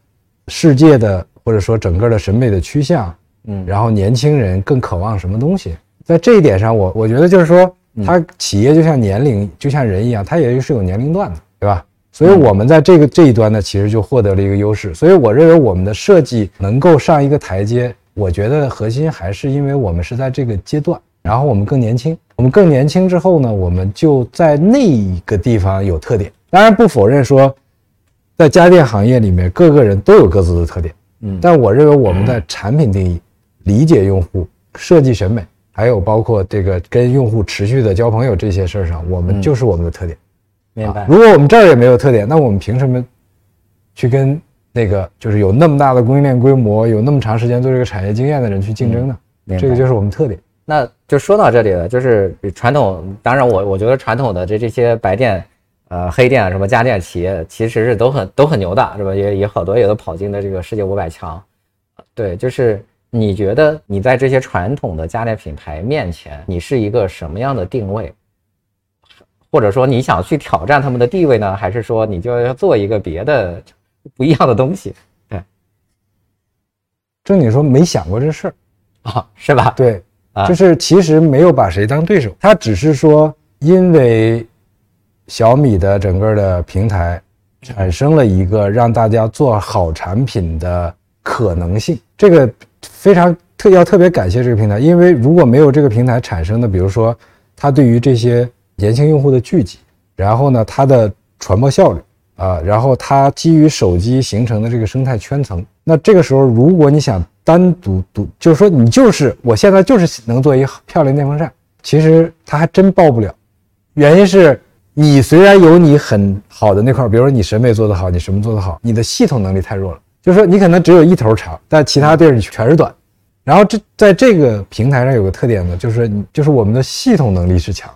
世界的或者说整个的审美的趋向，嗯，然后年轻人更渴望什么东西，在这一点上，我我觉得就是说，它企业就像年龄，就像人一样，它也是有年龄段的，对吧？所以，我们在这个这一端呢，其实就获得了一个优势。所以，我认为我们的设计能够上一个台阶。我觉得核心还是因为我们是在这个阶段，然后我们更年轻。我们更年轻之后呢，我们就在那一个地方有特点。当然，不否认说，在家电行业里面，各个人都有各自的特点。嗯，但我认为我们在产品定义、理解用户、设计审美，还有包括这个跟用户持续的交朋友这些事儿上，我们就是我们的特点。明白。如果我们这儿也没有特点，那我们凭什么去跟那个就是有那么大的供应链规模，有那么长时间做这个产业经验的人去竞争呢？这个就是我们特点。那就说到这里了，就是传统，当然我我觉得传统的这这些白电、呃黑电什么家电企业，其实是都很都很牛的，是吧？也也好多也都跑进了这个世界五百强。对，就是你觉得你在这些传统的家电品牌面前，你是一个什么样的定位？或者说你想去挑战他们的地位呢，还是说你就要做一个别的不一样的东西？对，正经说没想过这事儿啊，是吧？对。就是其实没有把谁当对手，他只是说，因为小米的整个的平台产生了一个让大家做好产品的可能性，这个非常特要特别感谢这个平台，因为如果没有这个平台产生的，比如说它对于这些年轻用户的聚集，然后呢它的传播效率啊，然后它基于手机形成的这个生态圈层，那这个时候如果你想。单独独就是说，你就是我现在就是能做一个漂亮电风扇，其实它还真爆不了。原因是你虽然有你很好的那块，比如说你审美做得好，你什么做得好，你的系统能力太弱了。就是说你可能只有一头长，但其他地儿你全是短。然后这在这个平台上有个特点呢，就是你就是我们的系统能力是强。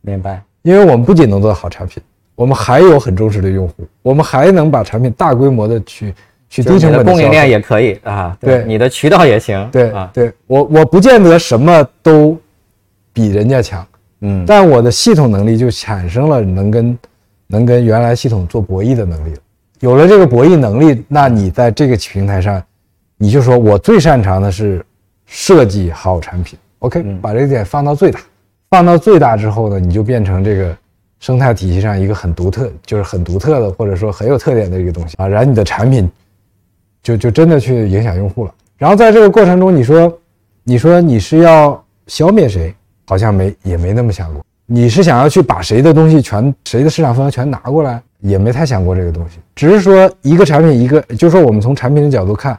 明白？因为我们不仅能做好产品，我们还有很忠实的用户，我们还能把产品大规模的去。去低成本供应链也可以啊，对，你的渠道也行，对啊，对我我不见得什么都比人家强，嗯，但我的系统能力就产生了能跟能跟原来系统做博弈的能力了。有了这个博弈能力，那你在这个平台上，你就说我最擅长的是设计好产品，OK，把这个点放到最大，放到最大之后呢，你就变成这个生态体系上一个很独特，就是很独特的或者说很有特点的一个东西啊，然后你的产品。就就真的去影响用户了，然后在这个过程中，你说，你说你是要消灭谁？好像没也没那么想过。你是想要去把谁的东西全谁的市场份额全拿过来？也没太想过这个东西。只是说一个产品一个，就是说我们从产品的角度看，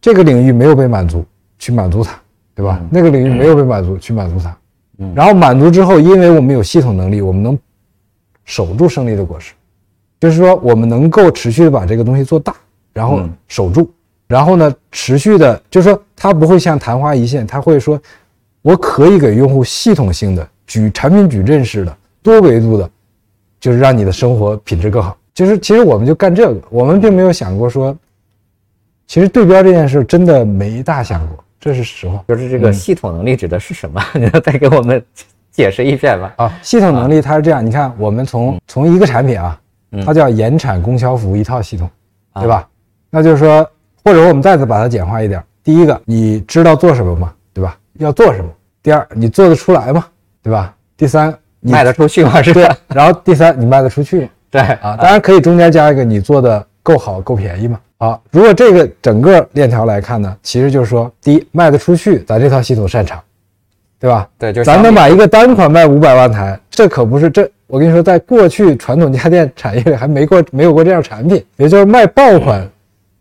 这个领域没有被满足，去满足它，对吧？那个领域没有被满足，去满足它。然后满足之后，因为我们有系统能力，我们能守住胜利的果实，就是说我们能够持续的把这个东西做大。然后守住，然后呢，持续的，就是说，它不会像昙花一现，它会说，我可以给用户系统性的矩产品矩阵式的多维度的，就是让你的生活品质更好。就是其实我们就干这个，我们并没有想过说，其实对标这件事真的没大想过，这是实话。就是这个系统能力指的是什么？你要再给我们解释一遍吧。啊，系统能力它是这样，你看，我们从从一个产品啊，它叫延产供销服务一套系统，对吧？那就是说，或者我们再次把它简化一点：第一个，你知道做什么吗？对吧？要做什么？第二，你做得出来吗？对吧？第三你，卖得出去吗？是对。然后第三，你卖得出去？对啊，当然可以中间加一个，你做的够好、够便宜嘛。好，如果这个整个链条来看呢，其实就是说，第一，卖得出去，咱这套系统擅长，对吧？对，就咱能把一个单款卖五百万台，这可不是这。我跟你说，在过去传统家电产业里还没过 没有过这样产品，也就是卖爆款。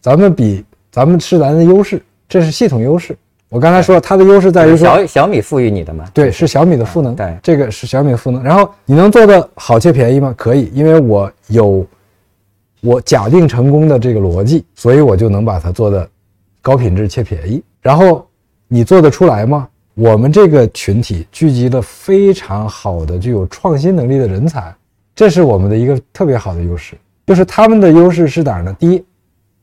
咱们比咱们是咱的优势，这是系统优势。我刚才说它的优势在于说小小米赋予你的嘛？对，是小米的赋能。对，这个是小米的赋能。然后你能做的好且便宜吗？可以，因为我有我假定成功的这个逻辑，所以我就能把它做的高品质且便宜。然后你做得出来吗？我们这个群体聚集了非常好的具有创新能力的人才，这是我们的一个特别好的优势。就是他们的优势是哪儿呢？第一。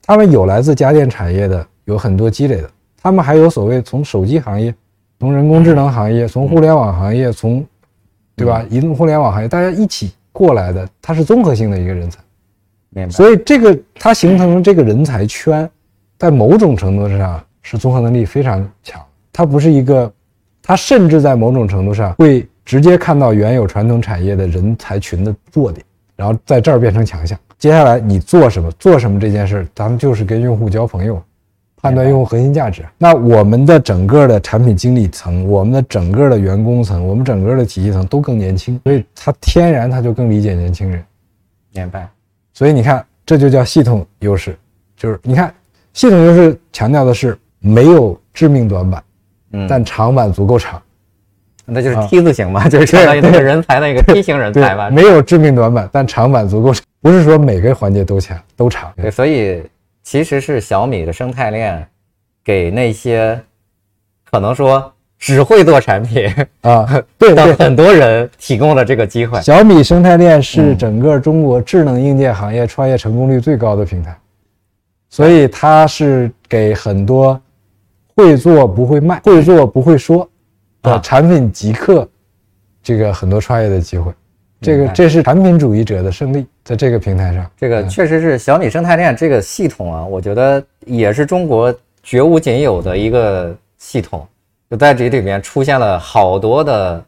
他们有来自家电产业的，有很多积累的。他们还有所谓从手机行业、从人工智能行业、从互联网行业、从，对吧？移动互联网行业，大家一起过来的，它是综合性的一个人才。明白。所以这个它形成这个人才圈，在某种程度上是综合能力非常强。它不是一个，它甚至在某种程度上会直接看到原有传统产业的人才群的弱点，然后在这儿变成强项。接下来你做什么？做什么这件事，咱们就是跟用户交朋友，判断用户核心价值。那我们的整个的产品经理层，我们的整个的员工层，我们整个的体系层都更年轻，所以他天然他就更理解年轻人。明白。所以你看，这就叫系统优势，就是你看系统优势强调的是没有致命短板，嗯，但长板足够长。那就是 T 字形嘛，就是相当于那个人才那个 T 型人才嘛。没有致命短板，但长板足够长，不是说每个环节都强都长。对，所以其实是小米的生态链给那些可能说只会做产品啊，对 对，的很多人提供了这个机会。小米生态链是整个中国智能硬件行业创业成功率最高的平台，所以它是给很多会做不会卖、会做不会说的产品极客这个很多创业的机会。这个这是产品主义者的胜利，在这个平台上，这个确实是小米生态链这个系统啊，我觉得也是中国绝无仅有的一个系统，就在这里面出现了好多的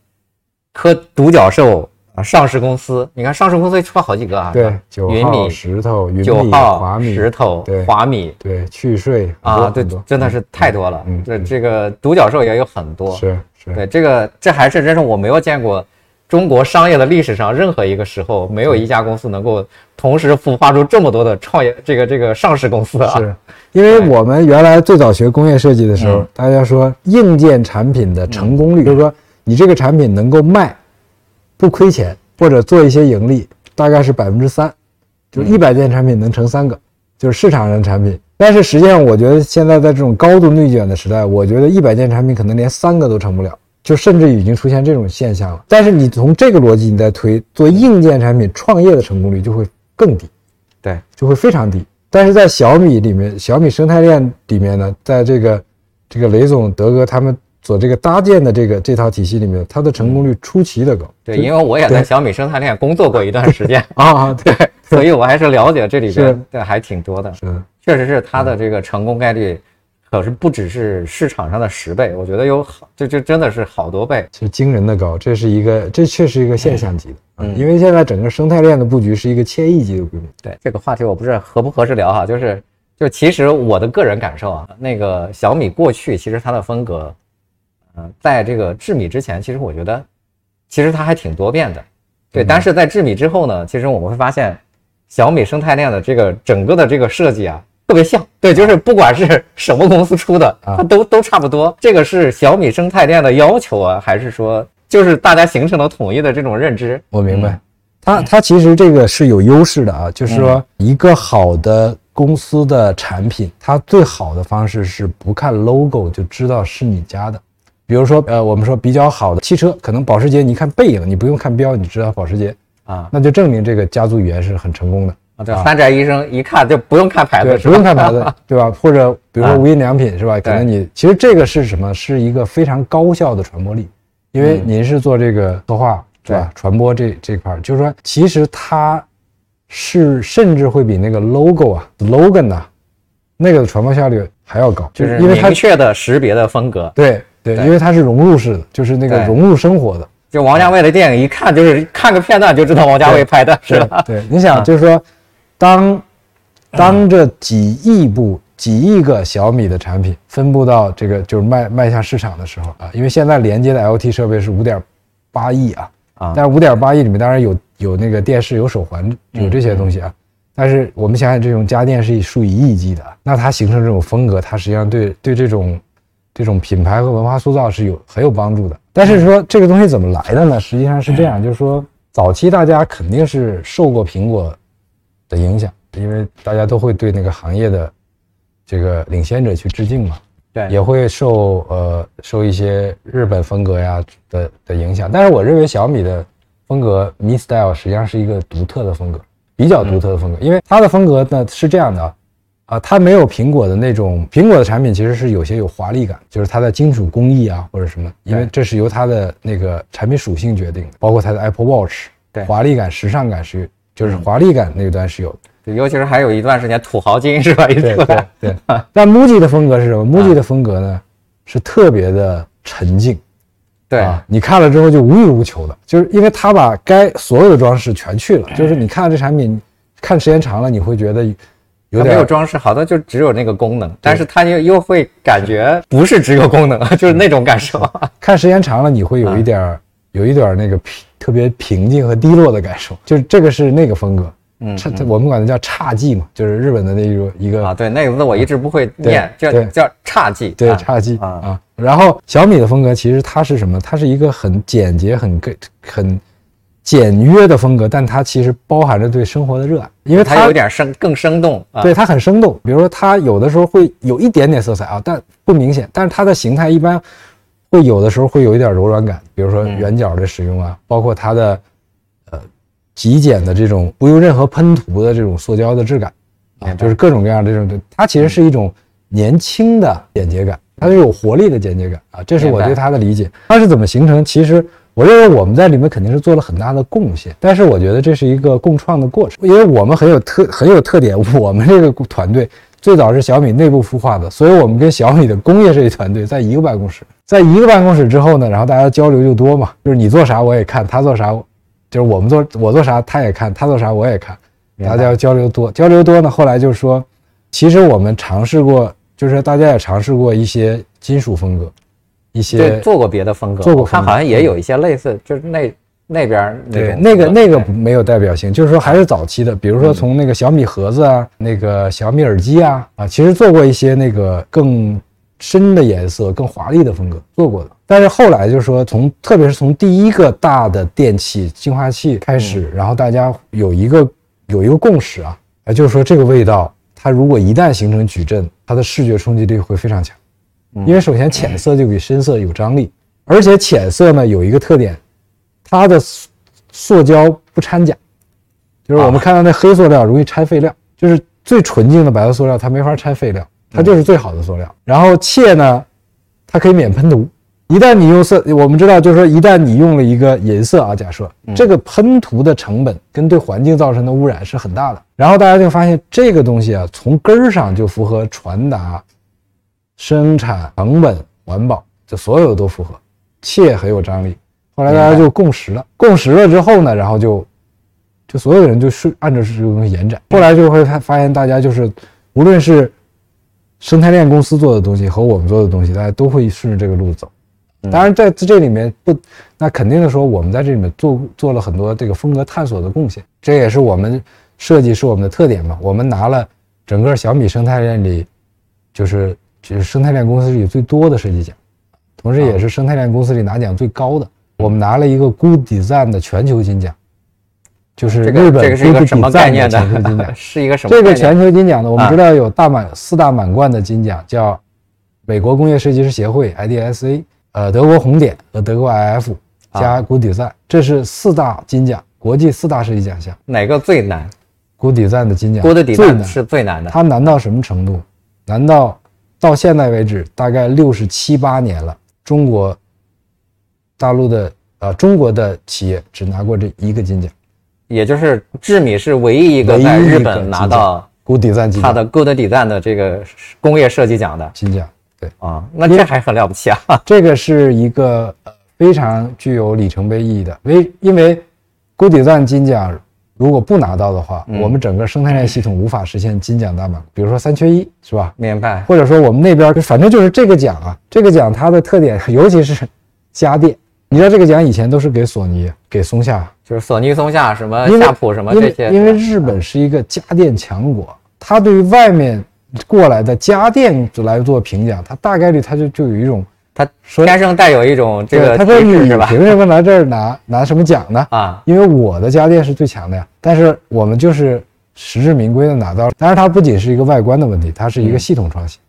科独角兽啊，上市公司，你看上市公司出了好几个啊，对，云米、石头、九号、华米、石头、对，华米，对，去税啊，对，真的是太多了，嗯，这这个独角兽也有很多，是是，对，这个这还是真是我没有见过。中国商业的历史上，任何一个时候没有一家公司能够同时孵化出这么多的创业这个这个上市公司啊！是，因为我们原来最早学工业设计的时候，大家说硬件产品的成功率，就是说你这个产品能够卖不亏钱或者做一些盈利，大概是百分之三，就一百件产品能成三个，就是市场上产品。但是实际上，我觉得现在在这种高度内卷的时代，我觉得一百件产品可能连三个都成不了。就甚至已经出现这种现象了，但是你从这个逻辑你再推，做硬件产品创业的成功率就会更低，对，就会非常低。但是在小米里面，小米生态链里面呢，在这个这个雷总德哥他们所这个搭建的这个这套体系里面，它的成功率出奇的高。对，因为我也在小米生态链工作过一段时间 啊，对，所以我还是了解这里边对还挺多的。是，确实是它的这个成功概率。可是不只是市场上的十倍，我觉得有好，这这真的是好多倍，就惊人的高。这是一个，这确实一个现象级的，嗯，因为现在整个生态链的布局是一个千亿级的规模。对这个话题，我不知道合不合适聊哈，就是，就其实我的个人感受啊，那个小米过去其实它的风格，嗯，在这个智米之前，其实我觉得，其实它还挺多变的，对。但是在智米之后呢，其实我们会发现，小米生态链的这个整个的这个设计啊。特别像，对，就是不管是 什么公司出的，它都都差不多。这个是小米生态链的要求啊，还是说就是大家形成了统一的这种认知？我明白，它它其实这个是有优势的啊，就是说一个好的公司的产品，它最好的方式是不看 logo 就知道是你家的。比如说，呃，我们说比较好的汽车，可能保时捷，你看背影，你不用看标，你知道保时捷啊，那就证明这个家族语言是很成功的。这三宅医生一看就不用看牌子，不用看牌子，对吧？或者比如说无印良品是吧？可能你其实这个是什么？是一个非常高效的传播力，因为您是做这个策划对吧？传播这这块儿，就是说其实它是甚至会比那个 logo 啊、slogan 呐那个的传播效率还要高，就是因为明确的识别的风格。对对，因为它是融入式的，就是那个融入生活的。就王家卫的电影一看就是看个片段就知道王家卫拍的，是吧？对，你想就是说。当当这几亿部、几亿个小米的产品分布到这个就是卖卖向市场的时候啊，因为现在连接的 LT 设备是五点八亿啊啊，但是五点八亿里面当然有有那个电视、有手环、有这些东西啊。但是我们想想，这种家电是数以亿计的，那它形成这种风格，它实际上对对这种这种品牌和文化塑造是有很有帮助的。但是说这个东西怎么来的呢？实际上是这样，就是说早期大家肯定是受过苹果。的影响，因为大家都会对那个行业的这个领先者去致敬嘛，对，也会受呃受一些日本风格呀的的影响。但是我认为小米的风格 Mi Style 实际上是一个独特的风格，比较独特的风格，因为它的风格呢是这样的啊，啊，它没有苹果的那种，苹果的产品其实是有些有华丽感，就是它的金属工艺啊或者什么，因为这是由它的那个产品属性决定的，包括它的 Apple Watch，对，华丽感、时尚感是。就是华丽感那一段是有的，尤其是还有一段时间土豪金是吧？对对对。但 MUJI 的风格是什么？MUJI 的风格呢是特别的沉静，对啊，你看了之后就无欲无求的，就是因为他把该所有的装饰全去了，就是你看这产品看时间长了，你会觉得有点没有装饰，好的就只有那个功能，但是它又又会感觉不是只有功能，就是那种感受。看时间长了，你会有一点有一点那个平。特别平静和低落的感受，就是这个是那个风格，嗯，差我们管它叫侘寂嘛，就是日本的那种一个啊，对，那个字我一直不会念，叫叫侘寂，对，侘寂啊啊。然后小米的风格其实它是什么？它是一个很简洁、很很简约的风格，但它其实包含着对生活的热爱，因为它有点生更生动，对它很生动。比如说它有的时候会有一点点色彩啊，但不明显。但是它的形态一般会有的时候会有一点柔软感，比如说圆角的使用啊，包括它的呃极简的这种不用任何喷涂的这种塑胶的质感啊，就是各种各样的这种，它其实是一种年轻的简洁感，它是有活力的简洁感啊，这是我对它的理解。它是怎么形成？其实。我认为我们在里面肯定是做了很大的贡献，但是我觉得这是一个共创的过程，因为我们很有特很有特点。我们这个团队最早是小米内部孵化的，所以我们跟小米的工业设计团队 在一个办公室，在一个办公室之后呢，然后大家交流就多嘛，就是你做啥我也看，他做啥，就是我们做我做啥他也看，他做啥我也看，大家交流多，交流多呢，后来就是说，其实我们尝试过，就是大家也尝试过一些金属风格。一些做过别的风格，做过，他好像也有一些类似，就是那那边对那个那个没有代表性，就是说还是早期的，比如说从那个小米盒子啊，那个小米耳机啊啊，其实做过一些那个更深的颜色、更华丽的风格做过的。但是后来就是说，从特别是从第一个大的电器净化器开始，然后大家有一个有一个共识啊，啊，就是说这个味道，它如果一旦形成矩阵，它的视觉冲击力会非常强。因为首先浅色就比深色有张力，而且浅色呢有一个特点，它的塑胶不掺假，就是我们看到那黑塑料容易掺废料，就是最纯净的白色塑料它没法掺废料，它就是最好的塑料。然后切呢，它可以免喷涂，一旦你用色，我们知道就是说一旦你用了一个银色啊，假设这个喷涂的成本跟对环境造成的污染是很大的。然后大家就发现这个东西啊，从根儿上就符合传达。生产成本、环保，这所有都符合，切很有张力。后来大家就共识了，共识了之后呢，然后就，就所有人就是按照这个东西延展。后来就会发发现，大家就是无论是生态链公司做的东西和我们做的东西，大家都会顺着这个路走。当然，在这里面不，那肯定的说，我们在这里面做做了很多这个风格探索的贡献，这也是我们设计是我们的特点嘛。我们拿了整个小米生态链里，就是。就是生态链公司里最多的设计奖，同时也是生态链公司里拿奖最高的。我们拿了一个 Good Design 的全球金奖，就是日本 Good Design 的全球金奖，是一个什么？这个全球金奖呢？我们知道有大满四大满贯的金奖，叫美国工业设计师协会 IDSA，呃，德国红点和德国 IF 加 Good Design，这是四大金奖，国际四大设计奖项。哪个最难？Good Design 的金奖，Good Design 是最难的。它难到什么程度？难到到现在为止，大概六十七八年了。中国大陆的呃，中国的企业只拿过这一个金奖，也就是智米是唯一一个在日本拿到 Good Design 它的 Good Design 的这个工业设计奖的金奖。对啊，那这还很了不起啊！这个是一个非常具有里程碑意义的，为因为 Good Design 金奖。如果不拿到的话，我们整个生态链系统无法实现金奖大满。比如说三缺一，是吧？明白。或者说我们那边，反正就是这个奖啊，这个奖它的特点，尤其是家电。你知道这个奖以前都是给索尼、给松下，就是索尼、松下什么夏普什么这些。因为日本是一个家电强国，它对于外面过来的家电来做评奖，它大概率它就就有一种。他天生带有一种这个，他说你是吧？凭什么来这儿拿拿什么奖呢？啊，因为我的家电是最强的呀。但是我们就是实至名归的拿到了。但是它不仅是一个外观的问题，它是一个系统创新，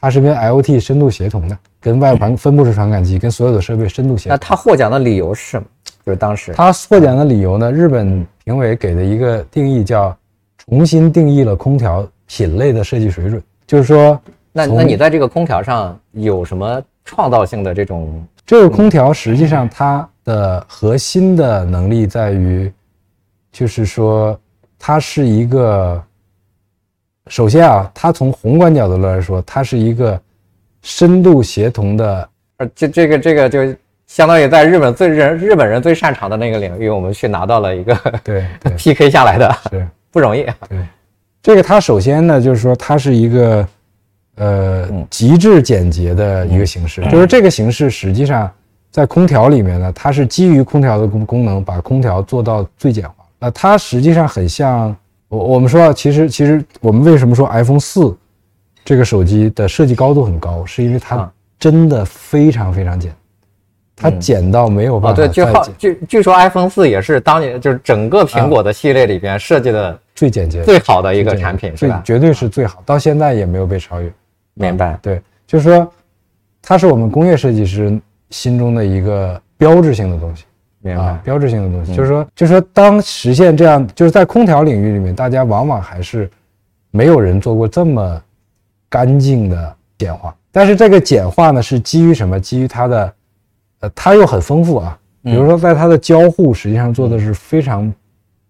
它是跟 IoT 深度协同的，跟外盘分布式传感器跟所有的设备深度协同。那他获奖的理由是什么？就是当时他获奖的理由呢？日本评委给的一个定义叫重新定义了空调品类的设计水准，就是说，那那你在这个空调上有什么？创造性的这种这个空调，实际上它的核心的能力在于，就是说它是一个，首先啊，它从宏观角度来说，它是一个深度协同的，呃，这这个这个就相当于在日本最人日本人最擅长的那个领域，我们去拿到了一个对 PK 下来的，是 不容易。对，这个它首先呢，就是说它是一个。呃，极致简洁的一个形式，就是这个形式实际上在空调里面呢，它是基于空调的功功能，把空调做到最简化。呃，它实际上很像我我们说，其实其实我们为什么说 iPhone 四这个手机的设计高度很高，是因为它真的非常非常简，它简到没有办法。对，据好据据说 iPhone 四也是当年就是整个苹果的系列里边设计的最简洁、最好的一个产品，是吧？绝对是最好，到现在也没有被超越。明白？对，就是说，它是我们工业设计师心中的一个标志性的东西。明白？标志性的东西，就是说，就是说，当实现这样，就是在空调领域里面，大家往往还是没有人做过这么干净的简化。但是这个简化呢，是基于什么？基于它的。呃它又很丰富啊，比如说在它的交互实际上做的是非常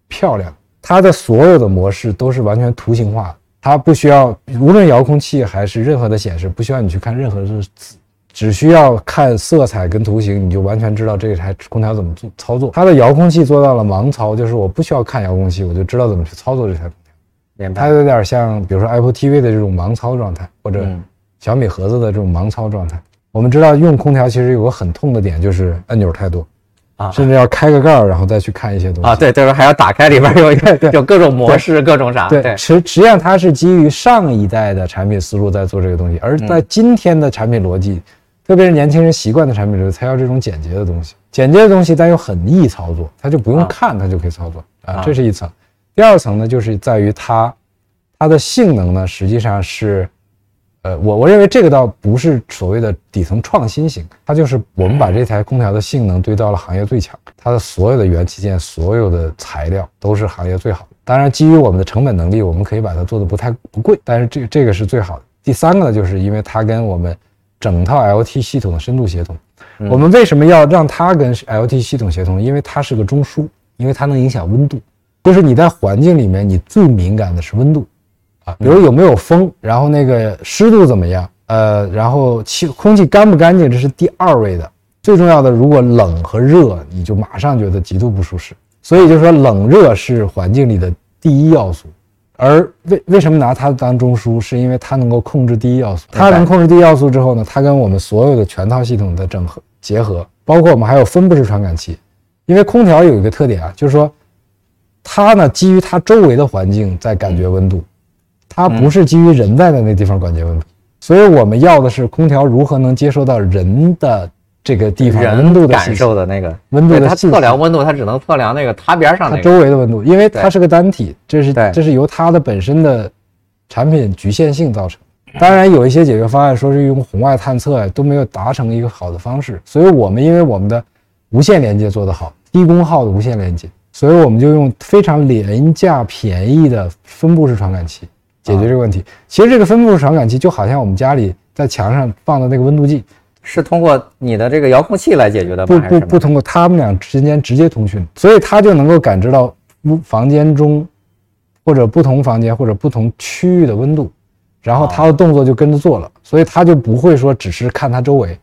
漂亮，它的所有的模式都是完全图形化的，它不需要无论遥控器还是任何的显示，不需要你去看任何的字，只需要看色彩跟图形，你就完全知道这台空调怎么做操作。它的遥控器做到了盲操，就是我不需要看遥控器，我就知道怎么去操作这台。它有点像比如说 Apple TV 的这种盲操状态，或者小米盒子的这种盲操状态。我们知道用空调其实有个很痛的点，就是按钮太多，啊，甚至要开个盖儿，然后再去看一些东西啊。对，就是还要打开里边有一个，有各种模式，各种啥。对，实实际上它是基于上一代的产品思路在做这个东西，而在今天的产品逻辑，特别是年轻人习惯的产品逻辑，才要这种简洁的东西。简洁的东西但又很易操作，它就不用看，它就可以操作啊。这是一层。第二层呢，就是在于它，它的性能呢，实际上是。呃，我我认为这个倒不是所谓的底层创新型，它就是我们把这台空调的性能堆到了行业最强，它的所有的元器件、所有的材料都是行业最好的。当然，基于我们的成本能力，我们可以把它做的不太不贵，但是这个这个是最好的。第三个呢，就是因为它跟我们整套 LT 系统的深度协同。我们为什么要让它跟 LT 系统协同？因为它是个中枢，因为它能影响温度，就是你在环境里面，你最敏感的是温度。啊，比如有没有风，然后那个湿度怎么样？呃，然后气空气干不干净，这是第二位的。最重要的，如果冷和热，你就马上觉得极度不舒适。所以就是说，冷热是环境里的第一要素。而为为什么拿它当中枢？是因为它能够控制第一要素。它能控制第一要素之后呢，它跟我们所有的全套系统的整合结合，包括我们还有分布式传感器。因为空调有一个特点啊，就是说它呢基于它周围的环境在感觉温度。它不是基于人在的那地方感觉温度，所以我们要的是空调如何能接受到人的这个地方温度的感受的那个温度的。它测量温度，它只能测量那个它边上它周围的温度，因为它是个单体，这是这是由它的本身的产品局限性造成。当然有一些解决方案说是用红外探测都没有达成一个好的方式，所以我们因为我们的无线连接做得好，低功耗的无线连接，所以我们就用非常廉价便宜的分布式传感器。解决这个问题，其实这个分布式传感器就好像我们家里在墙上放的那个温度计，是通过你的这个遥控器来解决的吗？不不不，通过它们俩之间直接通讯，所以它就能够感知到屋房间中或者不同房间或者不同区域的温度，然后它的动作就跟着做了，所以它就不会说只是看它周围。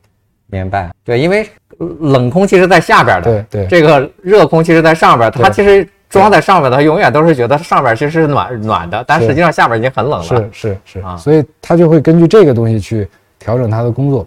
明白？对，因为冷空气是在下边的，对对，这个热空气是在上边，它其实。装在上边的，他永远都是觉得上边其实是暖暖的，但实际上下边已经很冷了。是是是啊，所以它就会根据这个东西去调整它的工作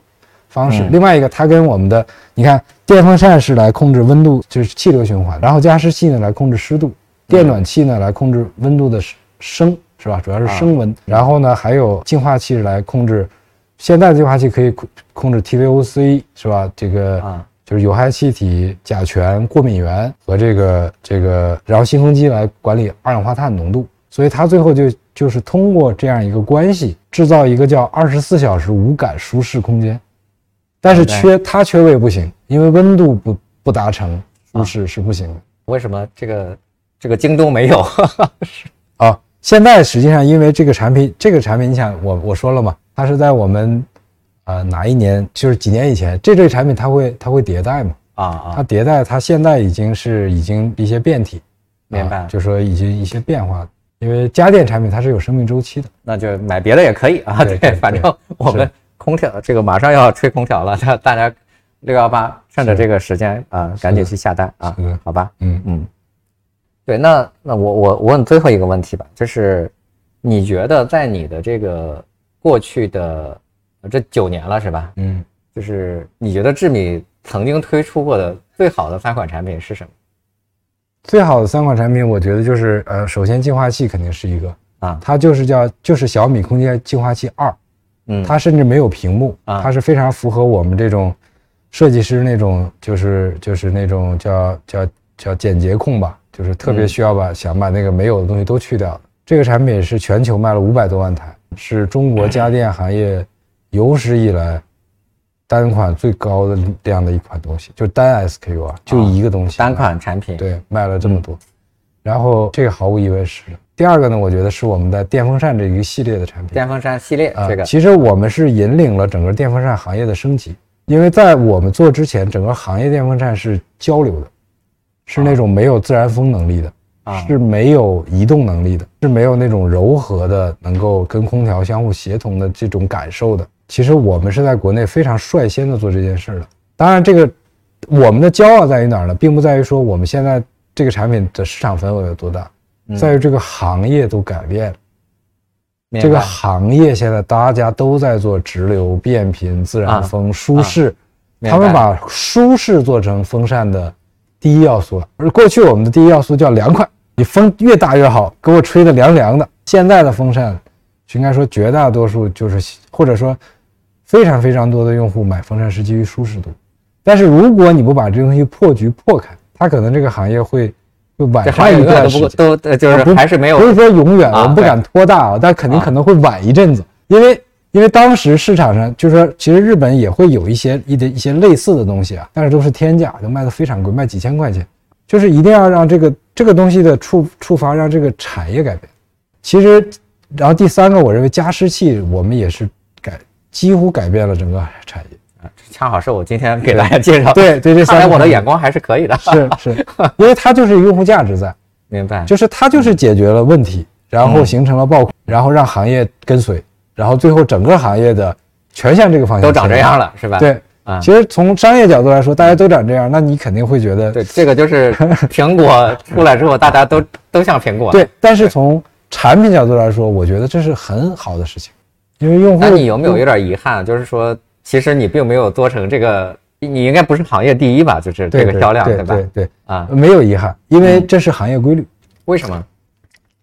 方式。另外一个，它跟我们的，你看，电风扇是来控制温度，就是气流循环，然后加湿器呢来控制湿度，电暖气呢来控制温度的升，是吧？主要是升温。然后呢，还有净化器来控制，现在的净化器可以控控制 TVOC，是吧？这个啊。就是有害气体、甲醛、过敏源和这个这个，然后新风机来管理二氧化碳浓度，所以它最后就就是通过这样一个关系，制造一个叫二十四小时无感舒适空间。但是缺它缺位不行，因为温度不不达成舒适是不行的。为什么这个这个京东没有？是 啊，现在实际上因为这个产品，这个产品你想我我说了嘛，它是在我们。呃，哪一年就是几年以前，这类产品它会它会迭代嘛？啊啊，它迭代，它现在已经是已经一些变体，明白？就说已经一些变化，因为家电产品它是有生命周期的，那就买别的也可以啊。对，反正我们空调这个马上要吹空调了，大大家六幺八趁着这个时间啊，赶紧去下单啊，好吧？嗯嗯，对，那那我我我问最后一个问题吧，就是你觉得在你的这个过去的。这九年了是吧？嗯，就是你觉得智米曾经推出过的最好的三款产品是什么？最好的三款产品，我觉得就是呃，首先净化器肯定是一个啊，它就是叫就是小米空间净化器二，嗯，它甚至没有屏幕啊，它是非常符合我们这种设计师那种就是就是那种叫叫叫简洁控吧，就是特别需要把想把那个没有的东西都去掉的。这个产品是全球卖了五百多万台，是中国家电行业有史以来单款最高的量的一款东西，就单 SKU 啊，就一个东西，单款产品，对，卖了这么多。然后这个毫无疑问是。第二个呢，我觉得是我们的电风扇这一个系列的产品。电风扇系列，这个其实我们是引领了整个电风扇行业的升级。因为在我们做之前，整个行业电风扇是交流的，是那种没有自然风能力的，是没有移动能力的，是没有那种柔和的能够跟空调相互协同的这种感受的。其实我们是在国内非常率先的做这件事的。当然，这个我们的骄傲在于哪儿呢？并不在于说我们现在这个产品的市场份额有多大，在于这个行业都改变了。这个行业现在大家都在做直流、变频、自然风、舒适，他们把舒适做成风扇的第一要素了。而过去我们的第一要素叫凉快，你风越大越好，给我吹的凉凉的。现在的风扇，应该说绝大多数就是，或者说非常非常多的用户买风扇是基于舒适度。但是如果你不把这东西破局破开，它可能这个行业会。就晚上一段时间都就是还是没有，不是说永远，我们不敢拖大啊，但肯定可能会晚一阵子，因为因为当时市场上就是说，其实日本也会有一些一的一些类似的东西啊，但是都是天价，都卖的非常贵，卖几千块钱，就是一定要让这个这个东西的触触发，让这个产业改变。其实，然后第三个，我认为加湿器我们也是改几乎改变了整个产业。恰好是我今天给大家介绍，对对，这看来我的眼光还是可以的，是是，因为它就是用户价值在，明白，就是它就是解决了问题，然后形成了爆款，然后让行业跟随，然后最后整个行业的全向这个方向都长这样了，是吧？对啊，其实从商业角度来说，大家都长这样，那你肯定会觉得，对，这个就是 苹果出来之后，大家都都像苹果，对。但是从产品角度来说，我觉得这是很好的事情，因为用户，那你有没有有点遗憾，就是说？其实你并没有做成这个，你应该不是行业第一吧？就是这个销量，对吧？对对啊，没有遗憾，因为这是行业规律。为什么？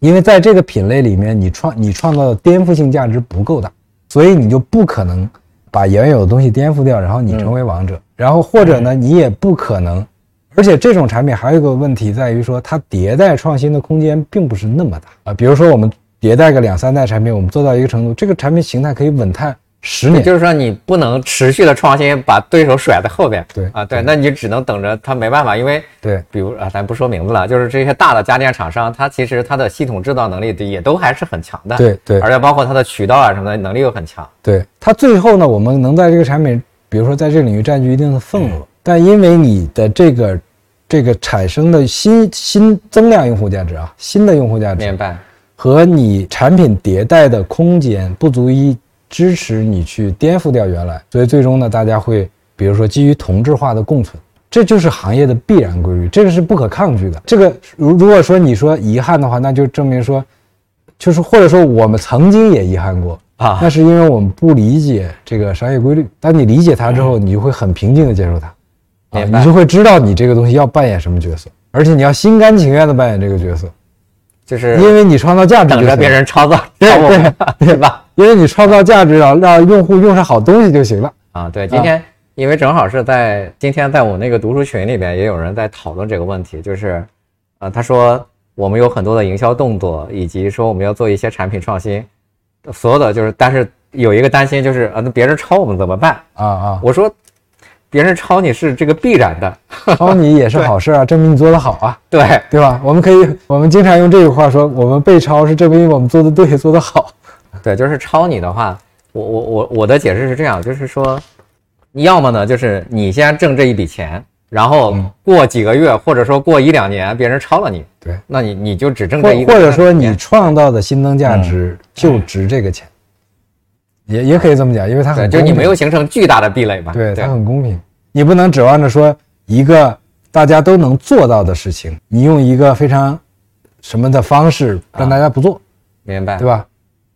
因为在这个品类里面，你创你创造的颠覆性价值不够大，所以你就不可能把原有的东西颠覆掉，然后你成为王者。然后或者呢，你也不可能，而且这种产品还有一个问题在于说，它迭代创新的空间并不是那么大啊。比如说我们迭代个两三代产品，我们做到一个程度，这个产品形态可以稳态。十年，就是说你不能持续的创新，把对手甩在后边。对啊，对，那你就只能等着他没办法，因为对，比如啊，咱不说名字了，就是这些大的家电厂商，它其实它的系统制造能力也都还是很强的。对对，而且包括它的渠道啊什么的能力又很强。对它最后呢，我们能在这个产品，比如说在这个领域占据一定的份额，但因为你的这个这个产生的新新增量用户价值啊，新的用户价值，明白，和你产品迭代的空间不足以。支持你去颠覆掉原来，所以最终呢，大家会比如说基于同质化的共存，这就是行业的必然规律，这个是不可抗拒的。这个如如果说你说遗憾的话，那就证明说，就是或者说我们曾经也遗憾过啊，那是因为我们不理解这个商业规律。当你理解它之后，你就会很平静的接受它，啊，你就会知道你这个东西要扮演什么角色，而且你要心甘情愿的扮演这个角色。就是因为你创造价值，等着别人创造，对对对吧？因为你创造价值，让让用户用上好东西就行了啊。对，今天因为正好是在今天，在我那个读书群里边，也有人在讨论这个问题，就是，呃，他说我们有很多的营销动作，以及说我们要做一些产品创新，所有的就是，但是有一个担心就是，啊，那别人抄我们怎么办啊啊？我说。别人抄你是这个必然的，抄你也是好事啊，证明你做得好啊，对对吧？我们可以，我们经常用这句话说，我们被抄是证明我们做的对，做得好。对，就是抄你的话，我我我我的解释是这样，就是说，要么呢，就是你先挣这一笔钱，然后过几个月或者说过一两年，别人抄了你，对，那你你就只挣这一，或者说你创造的新增价值就值这个钱。也也可以这么讲，因为它很就你没有形成巨大的壁垒嘛？对，它很公平。你不能指望着说一个大家都能做到的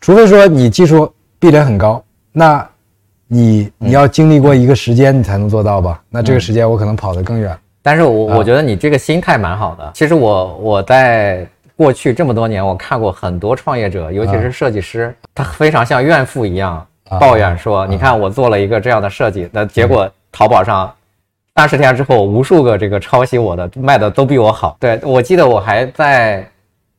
除非说你技术壁垒很高，那你你要经历过一个时间你才能做到吧？那这个时间我可能跑得更远。但是我我觉得你这个心态蛮好的。其实我我在过去这么多年，我看过很多创业者，尤其是设计师，他非常像怨妇一样抱怨说：“你看我做了一个这样的设计，那结果。”淘宝上三十天之后，无数个这个抄袭我的卖的都比我好。对我记得我还在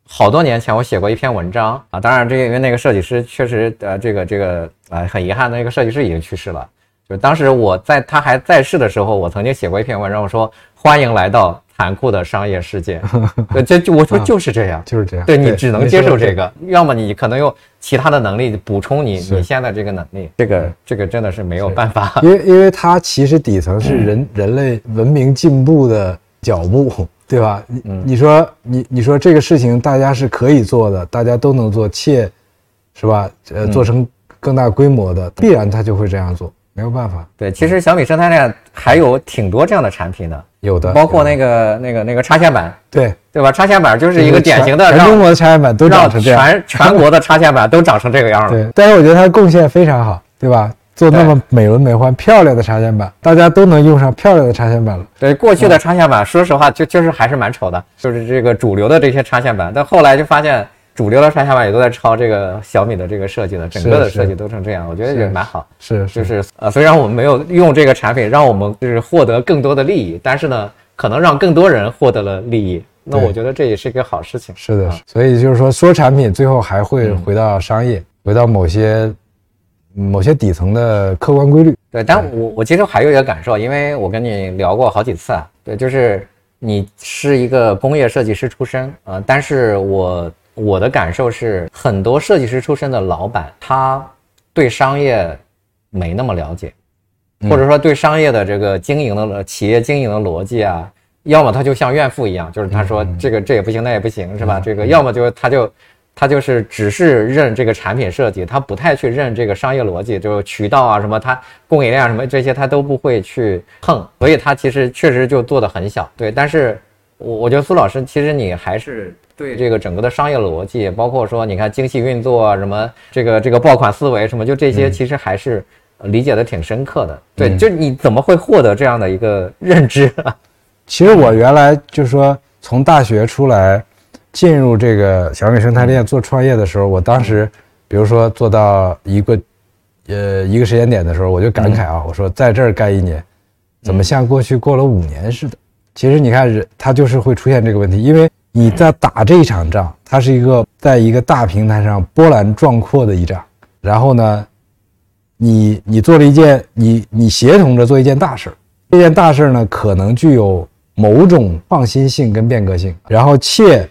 好多年前我写过一篇文章啊，当然这个因为那个设计师确实呃这个这个呃很遗憾，那个设计师已经去世了。就是当时我在他还在世的时候，我曾经写过一篇文章，我说欢迎来到。残酷的商业世界，这就我说就是这样，就是这样。对你只能接受这个，要么你可能用其他的能力补充你你现在这个能力。这个这个真的是没有办法，因为因为它其实底层是人人类文明进步的脚步，对吧？你你说你你说这个事情大家是可以做的，大家都能做，且是吧？呃，做成更大规模的，必然他就会这样做。没有办法，对，其实小米生态链还有挺多这样的产品的，有的，包括那个那个那个插线板，对对吧？插线板就是一个典型的，全中国的插线板都长成这样，全全国的插线板都长成这个样了。对，但是我觉得它贡献非常好，对吧？做那么美轮美奂、漂亮的插线板，大家都能用上漂亮的插线板了。对，过去的插线板，说实话就就是还是蛮丑的，就是这个主流的这些插线板，但后来就发现。主流的插线板也都在抄这个小米的这个设计了，整个的设计都成这样，我觉得也蛮好。是，就是呃，虽然我们没有用这个产品，让我们就是获得更多的利益，但是呢，可能让更多人获得了利益，那我觉得这也是一个好事情。是的，所以就是说，说产品最后还会回到商业，回到某些某些底层的客观规律。对，但我我其实还有一个感受，因为我跟你聊过好几次啊，对，就是你是一个工业设计师出身啊，但是我。我的感受是，很多设计师出身的老板，他对商业没那么了解，或者说对商业的这个经营的企业经营的逻辑啊，要么他就像怨妇一样，就是他说这个这也不行，那也不行，是吧？这个要么就他就他就是只是认这个产品设计，他不太去认这个商业逻辑，就是渠道啊什么，他供应链什么这些他都不会去碰，所以他其实确实就做的很小。对，但是我我觉得苏老师其实你还是。对这个整个的商业逻辑，包括说你看精细运作啊，什么这个这个爆款思维什么，就这些其实还是理解的挺深刻的。对，就你怎么会获得这样的一个认知？其实我原来就是说从大学出来进入这个小米生态链做创业的时候，我当时比如说做到一个呃一个时间点的时候，我就感慨啊，我说在这儿干一年，怎么像过去过了五年似的？其实你看，人他就是会出现这个问题，因为。你在打这一场仗，它是一个在一个大平台上波澜壮阔的一仗。然后呢，你你做了一件，你你协同着做一件大事儿。这件大事儿呢，可能具有某种创新性跟变革性，然后且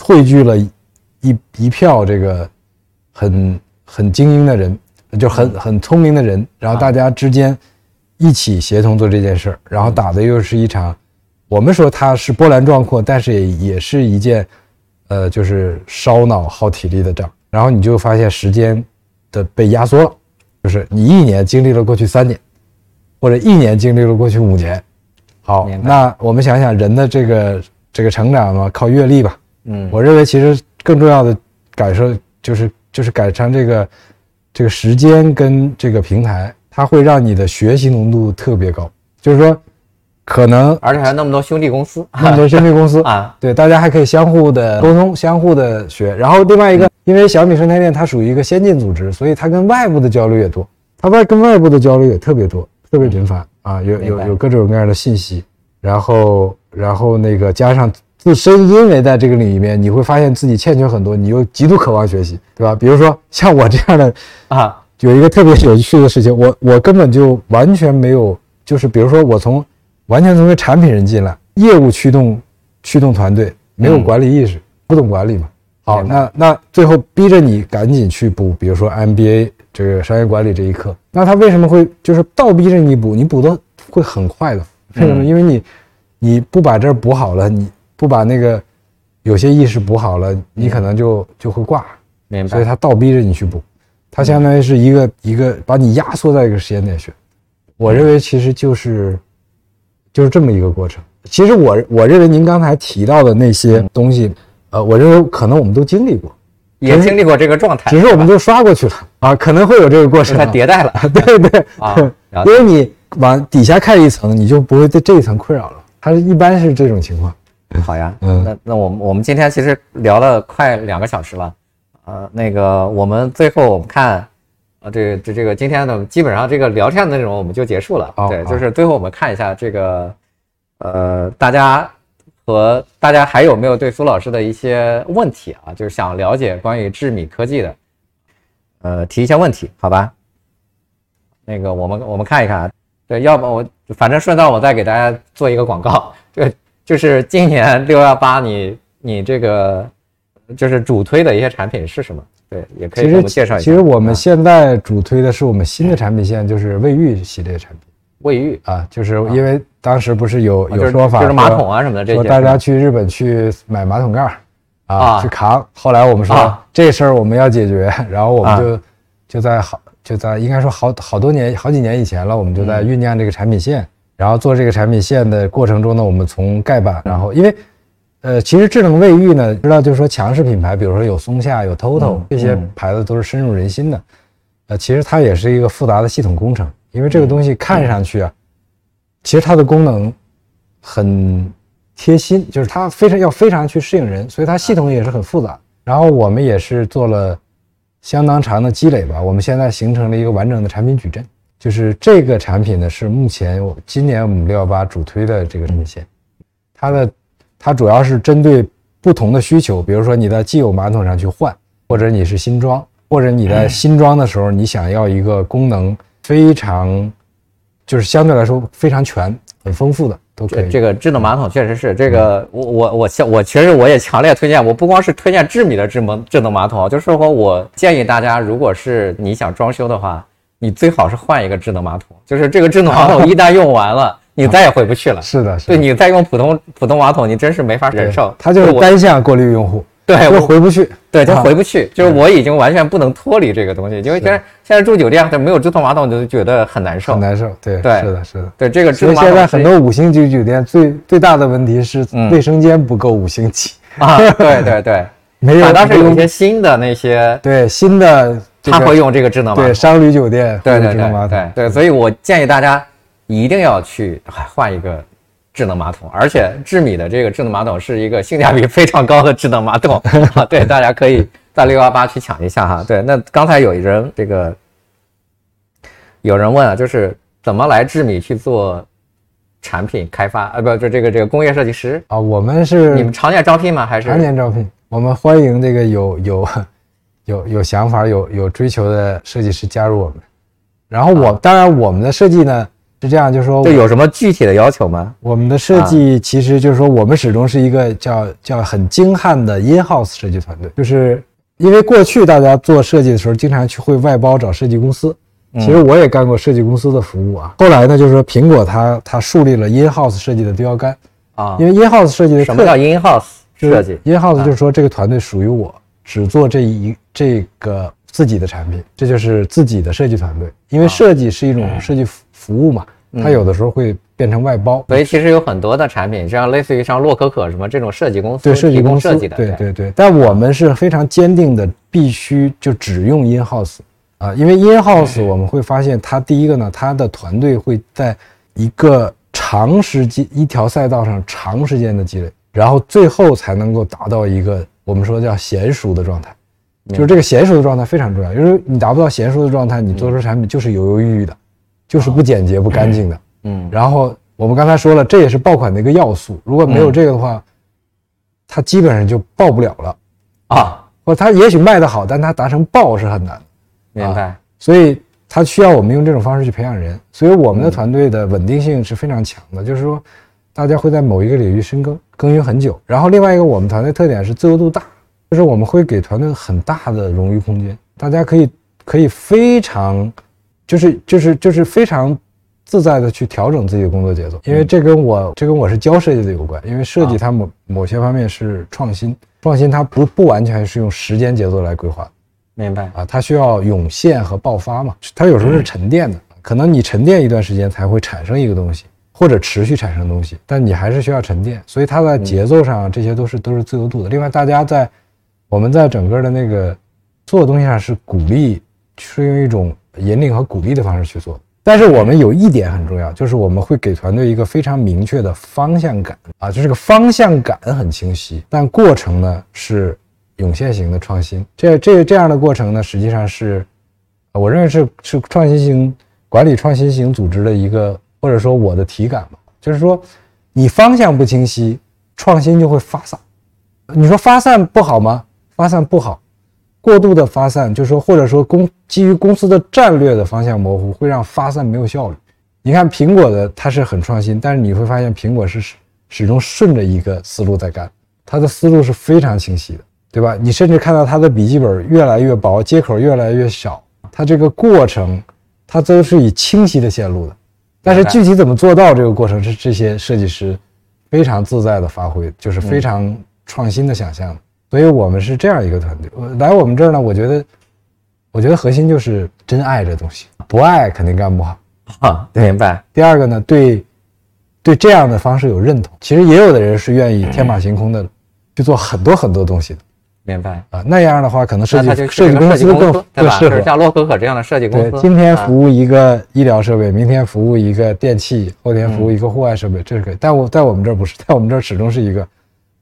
汇聚了一一票这个很很精英的人，就很很聪明的人。然后大家之间一起协同做这件事儿，然后打的又是一场。我们说它是波澜壮阔，但是也也是一件，呃，就是烧脑耗体力的仗。然后你就发现时间的被压缩了，就是你一年经历了过去三年，或者一年经历了过去五年。好，那我们想想人的这个这个成长嘛，靠阅历吧。嗯，我认为其实更重要的感受就是就是改善这个这个时间跟这个平台，它会让你的学习浓度特别高，就是说。可能，而且还有那么多兄弟公司，那么多兄弟公司啊，对，大家还可以相互的沟通，相互的学。然后另外一个，因为小米生态链它属于一个先进组织，所以它跟外部的交流也多，它外跟外部的交流也特别多，特别频繁啊，有有有各种各样的信息。然后然后那个加上自身，因为在这个领域里面，你会发现自己欠缺很多，你又极度渴望学习，对吧？比如说像我这样的啊，有一个特别有趣的事情，我我根本就完全没有，就是比如说我从。完全成为产品人进来，业务驱动驱动团队，没有管理意识，不懂管理嘛？好，那那最后逼着你赶紧去补，比如说 MBA 这个商业管理这一课，那他为什么会就是倒逼着你补？你补的会很快的，为什么？因为你你不把这儿补好了，你不把那个有些意识补好了，你可能就就会挂。明白。所以他倒逼着你去补，他相当于是一个一个把你压缩在一个时间点学。我认为其实就是。就是这么一个过程。其实我我认为您刚才提到的那些东西，呃，我认为可能我们都经历过，也经历过这个状态，只是我们都刷过去了啊。可能会有这个过程，它迭代了，对对啊。因为你往底下看一层，你就不会对这一层困扰了。它一般是这种情况。好呀，嗯，那那我们我们今天其实聊了快两个小时了，呃，那个我们最后我们看，啊，这这这个今天的，基本上这个聊天的内容我们就结束了。对，就是最后我们看一下这个，呃，大家和大家还有没有对苏老师的一些问题啊？就是想了解关于智米科技的，呃，提一些问题，好吧？那个我们我们看一看，对，要不我反正顺道我再给大家做一个广告，对，就是今年六幺八，你你这个就是主推的一些产品是什么？对，也可以给我们介绍一下。其实我们现在主推的是我们新的产品线，就是卫浴系列产品。卫浴啊，就是因为当时不是有有说法，就是马桶啊什么的这些，说大家去日本去买马桶盖啊，去扛。后来我们说这事儿我们要解决，然后我们就就在好就在应该说好好多年好几年以前了，我们就在酝酿这个产品线，然后做这个产品线的过程中呢，我们从盖板，然后因为。呃，其实智能卫浴呢，知道就是说强势品牌，比如说有松下、有 TOTO 这些牌子都是深入人心的。呃，其实它也是一个复杂的系统工程，因为这个东西看上去啊，其实它的功能很贴心，就是它非常要非常去适应人，所以它系统也是很复杂。然后我们也是做了相当长的积累吧，我们现在形成了一个完整的产品矩阵，就是这个产品呢是目前今年我们六幺八主推的这个产品线，它的。它主要是针对不同的需求，比如说你在既有马桶上去换，或者你是新装，或者你在新装的时候，你想要一个功能非常，就是相对来说非常全、很丰富的，都可以。这个智能马桶确实是这个，我我我强，我其实我也强烈推荐。我不光是推荐智米的智能智能马桶，就是说我建议大家，如果是你想装修的话，你最好是换一个智能马桶，就是这个智能马桶一旦用完了。你再也回不去了。是的，对你再用普通普通马桶，你真是没法忍受。它就是单向过滤用户，对，我回不去，对，就回不去。就是我已经完全不能脱离这个东西，因为现在现在住酒店，它没有智能马桶，就觉得很难受，很难受。对，对，是的，是的。对这个智能马桶，现在很多五星级酒店最最大的问题是卫生间不够五星级啊。对对 对，没有。反倒是有一些新的那些，对新的，他会用这个智能马桶，对商旅酒店，对对对对对。所以我建议大家一定要去换一个。智能马桶，而且智米的这个智能马桶是一个性价比非常高的智能马桶 啊！对，大家可以在六幺八去抢一下哈。对，那刚才有人这个有人问啊，就是怎么来智米去做产品开发？呃，不，就这个这个工业设计师啊，我们是你们常年招聘吗？还是常年招聘？我们欢迎这个有有有有想法、有有追求的设计师加入我们。然后我当然我们的设计呢。是这样，就是说，这有什么具体的要求吗？我们的设计其实就是说，我们始终是一个叫叫很精悍的 in house 设计团队。就是因为过去大家做设计的时候，经常去会外包找设计公司。其实我也干过设计公司的服务啊。后来呢，就是说苹果它它树立了 in house 设计的标杆啊。因为 in house 设计的什么叫 in house 设计？in house 就是说这个团队属于我，只做这一这个自己的产品，这就是自己的设计团队。因为设计是一种设计。服务嘛，它有的时候会变成外包，所以其实有很多的产品，像类似于像洛可可什么这种设计公司，对设计公司设计的，对对对。但我们是非常坚定的，必须就只用 in house 啊，因为 in house 我们会发现，它第一个呢，它的团队会在一个长时间一条赛道上长时间的积累，然后最后才能够达到一个我们说叫娴熟的状态，就是这个娴熟的状态非常重要，因为你达不到娴熟的状态，你做出产品就是犹犹豫豫的。就是不简洁、不干净的，嗯。然后我们刚才说了，这也是爆款的一个要素。如果没有这个的话，它基本上就爆不了了，啊。或它也许卖得好，但它达成爆是很难。明白。所以它需要我们用这种方式去培养人。所以我们的团队的稳定性是非常强的，就是说大家会在某一个领域深耕，耕耘很久。然后另外一个，我们团队特点是自由度大，就是我们会给团队很大的荣誉空间，大家可以可以非常。就是就是就是非常自在的去调整自己的工作节奏，因为这跟我这跟我是教设计的有关，因为设计它某某些方面是创新，创新它不不完全是用时间节奏来规划，明白啊？它需要涌现和爆发嘛，它有时候是沉淀的，可能你沉淀一段时间才会产生一个东西，或者持续产生东西，但你还是需要沉淀，所以它在节奏上这些都是都是自由度的。另外，大家在我们在整个的那个做的东西上是鼓励，是用一种。引领和鼓励的方式去做，但是我们有一点很重要，就是我们会给团队一个非常明确的方向感啊，就这个方向感很清晰，但过程呢是涌现型的创新。这这这样的过程呢，实际上是我认为是是创新型管理创新型组织的一个，或者说我的体感吧，就是说你方向不清晰，创新就会发散。你说发散不好吗？发散不好，过度的发散，就是说或者说公基于公司的战略的方向模糊，会让发散没有效率。你看苹果的它是很创新，但是你会发现苹果是始终顺着一个思路在干，它的思路是非常清晰的，对吧？你甚至看到它的笔记本越来越薄，接口越来越少，它这个过程它都是以清晰的线路的。但是具体怎么做到这个过程，是这些设计师非常自在的发挥，就是非常创新的想象。所以我们是这样一个团队。来我们这儿呢，我觉得，我觉得核心就是真爱这东西，不爱肯定干不好。啊，明白。第二个呢，对，对这样的方式有认同。其实也有的人是愿意天马行空的去做很多很多东西的。明白啊，那样的话可能设计设计公司更更适合。像洛可可这样的设计公司，对，今天服务一个医疗设备，明天服务一个电器，后天服务一个户外设备，这是可以。但我在我们这儿不是，在我们这儿始终是一个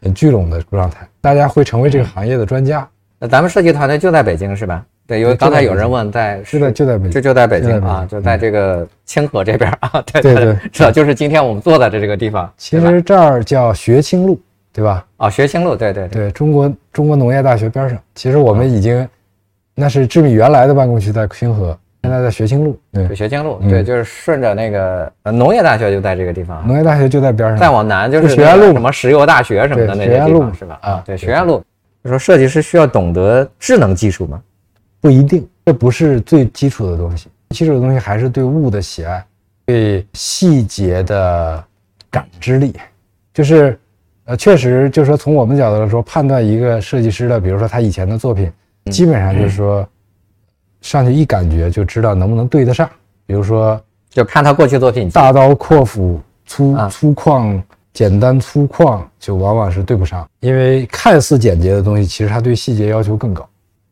很聚拢的状态，大家会成为这个行业的专家。那咱们设计团队就在北京是吧？对，因为刚才有人问，在是的，就在北京，就就在北京啊，就在这个清河这边啊。对对对，是的，就是今天我们坐在的这个地方。其实这儿叫学清路，对吧？啊，学清路，对对对，中国中国农业大学边上。其实我们已经，那是智米原来的办公区在清河，现在在学清路。对，学清路，对，就是顺着那个农业大学就在这个地方。农业大学就在边上。再往南就是学院路，什么石油大学什么的那些地方是吧？啊，对，学院路。就说设计师需要懂得智能技术吗？不一定。这不是最基础的东西，基础的东西还是对物的喜爱，对细节的感知力。就是，呃，确实，就是说，从我们角度来说，判断一个设计师的，比如说他以前的作品，基本上就是说，上去一感觉就知道能不能对得上。比如说，就看他过去作品，大刀阔斧、粗粗犷、简单粗犷，就往往是对不上，因为看似简洁的东西，其实它对细节要求更高。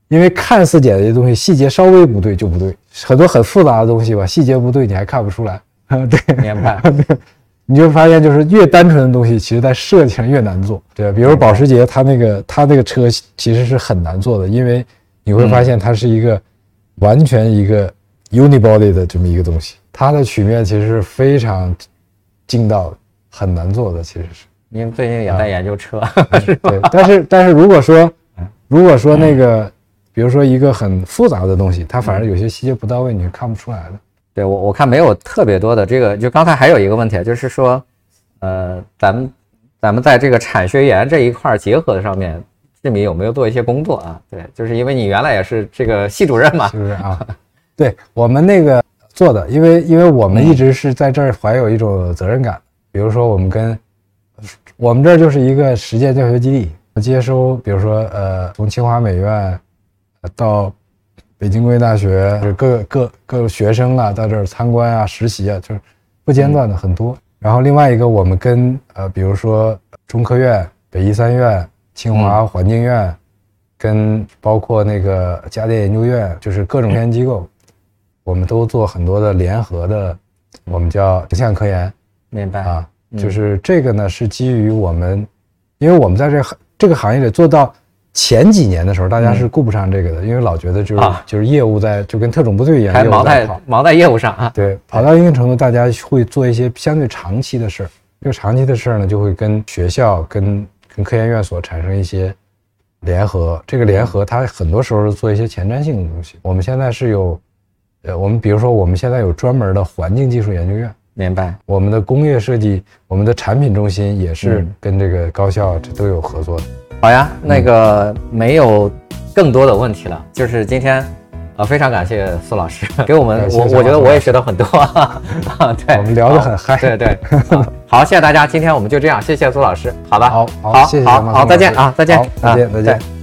因为看似简洁的东西，细节稍微不对就不对。很多很复杂的东西吧，细节不对你还看不出来。对，明白。你就发现，就是越单纯的东西，其实在设计上越难做。对，比如保时捷，它那个它那个车其实是很难做的，因为你会发现它是一个完全一个 unibody 的这么一个东西，它的曲面其实是非常劲到的，很难做的。其实是。您最近也在研究车，对。但是但是如果说如果说那个。比如说一个很复杂的东西，它反而有些细节不到位，你是看不出来的。对我我看没有特别多的这个，就刚才还有一个问题，就是说，呃，咱们咱们在这个产学研这一块结合的上面，志敏有没有做一些工作啊？对，就是因为你原来也是这个系主任嘛，是不是啊？对我们那个做的，因为因为我们一直是在这儿怀有一种责任感。比如说我们跟我们这儿就是一个实践教学基地，接收，比如说呃，从清华美院。到北京工业大学，就是各各各学生啊，在这儿参观啊、实习啊，就是不间断的很多。然后另外一个，我们跟呃，比如说中科院、北医三院、清华环境院，跟包括那个家电研究院，就是各种科研机构，我们都做很多的联合的，我们叫横向科研。明白啊，就是这个呢，是基于我们，因为我们在这这个行业里做到。前几年的时候，大家是顾不上这个的，因为老觉得就是就是业务在就跟特种部队一样，还忙在忙在业务上啊。对，跑到一定程度，大家会做一些相对长期的事儿。这个长期的事儿呢，就会跟学校、跟跟科研院所产生一些联合。这个联合，它很多时候是做一些前瞻性的东西。我们现在是有，呃，我们比如说，我们现在有专门的环境技术研究院。明白。我们的工业设计，我们的产品中心也是跟这个高校这都有合作的。好呀，那个没有更多的问题了，就是今天，呃，非常感谢苏老师 给我们，我我觉得我也学到很多，啊，对，我们聊得很嗨，对对，好，谢谢大家，今天我们就这样，谢谢苏老师，好吧，好，好，谢谢，好，好，再见啊，再见，再见，再见。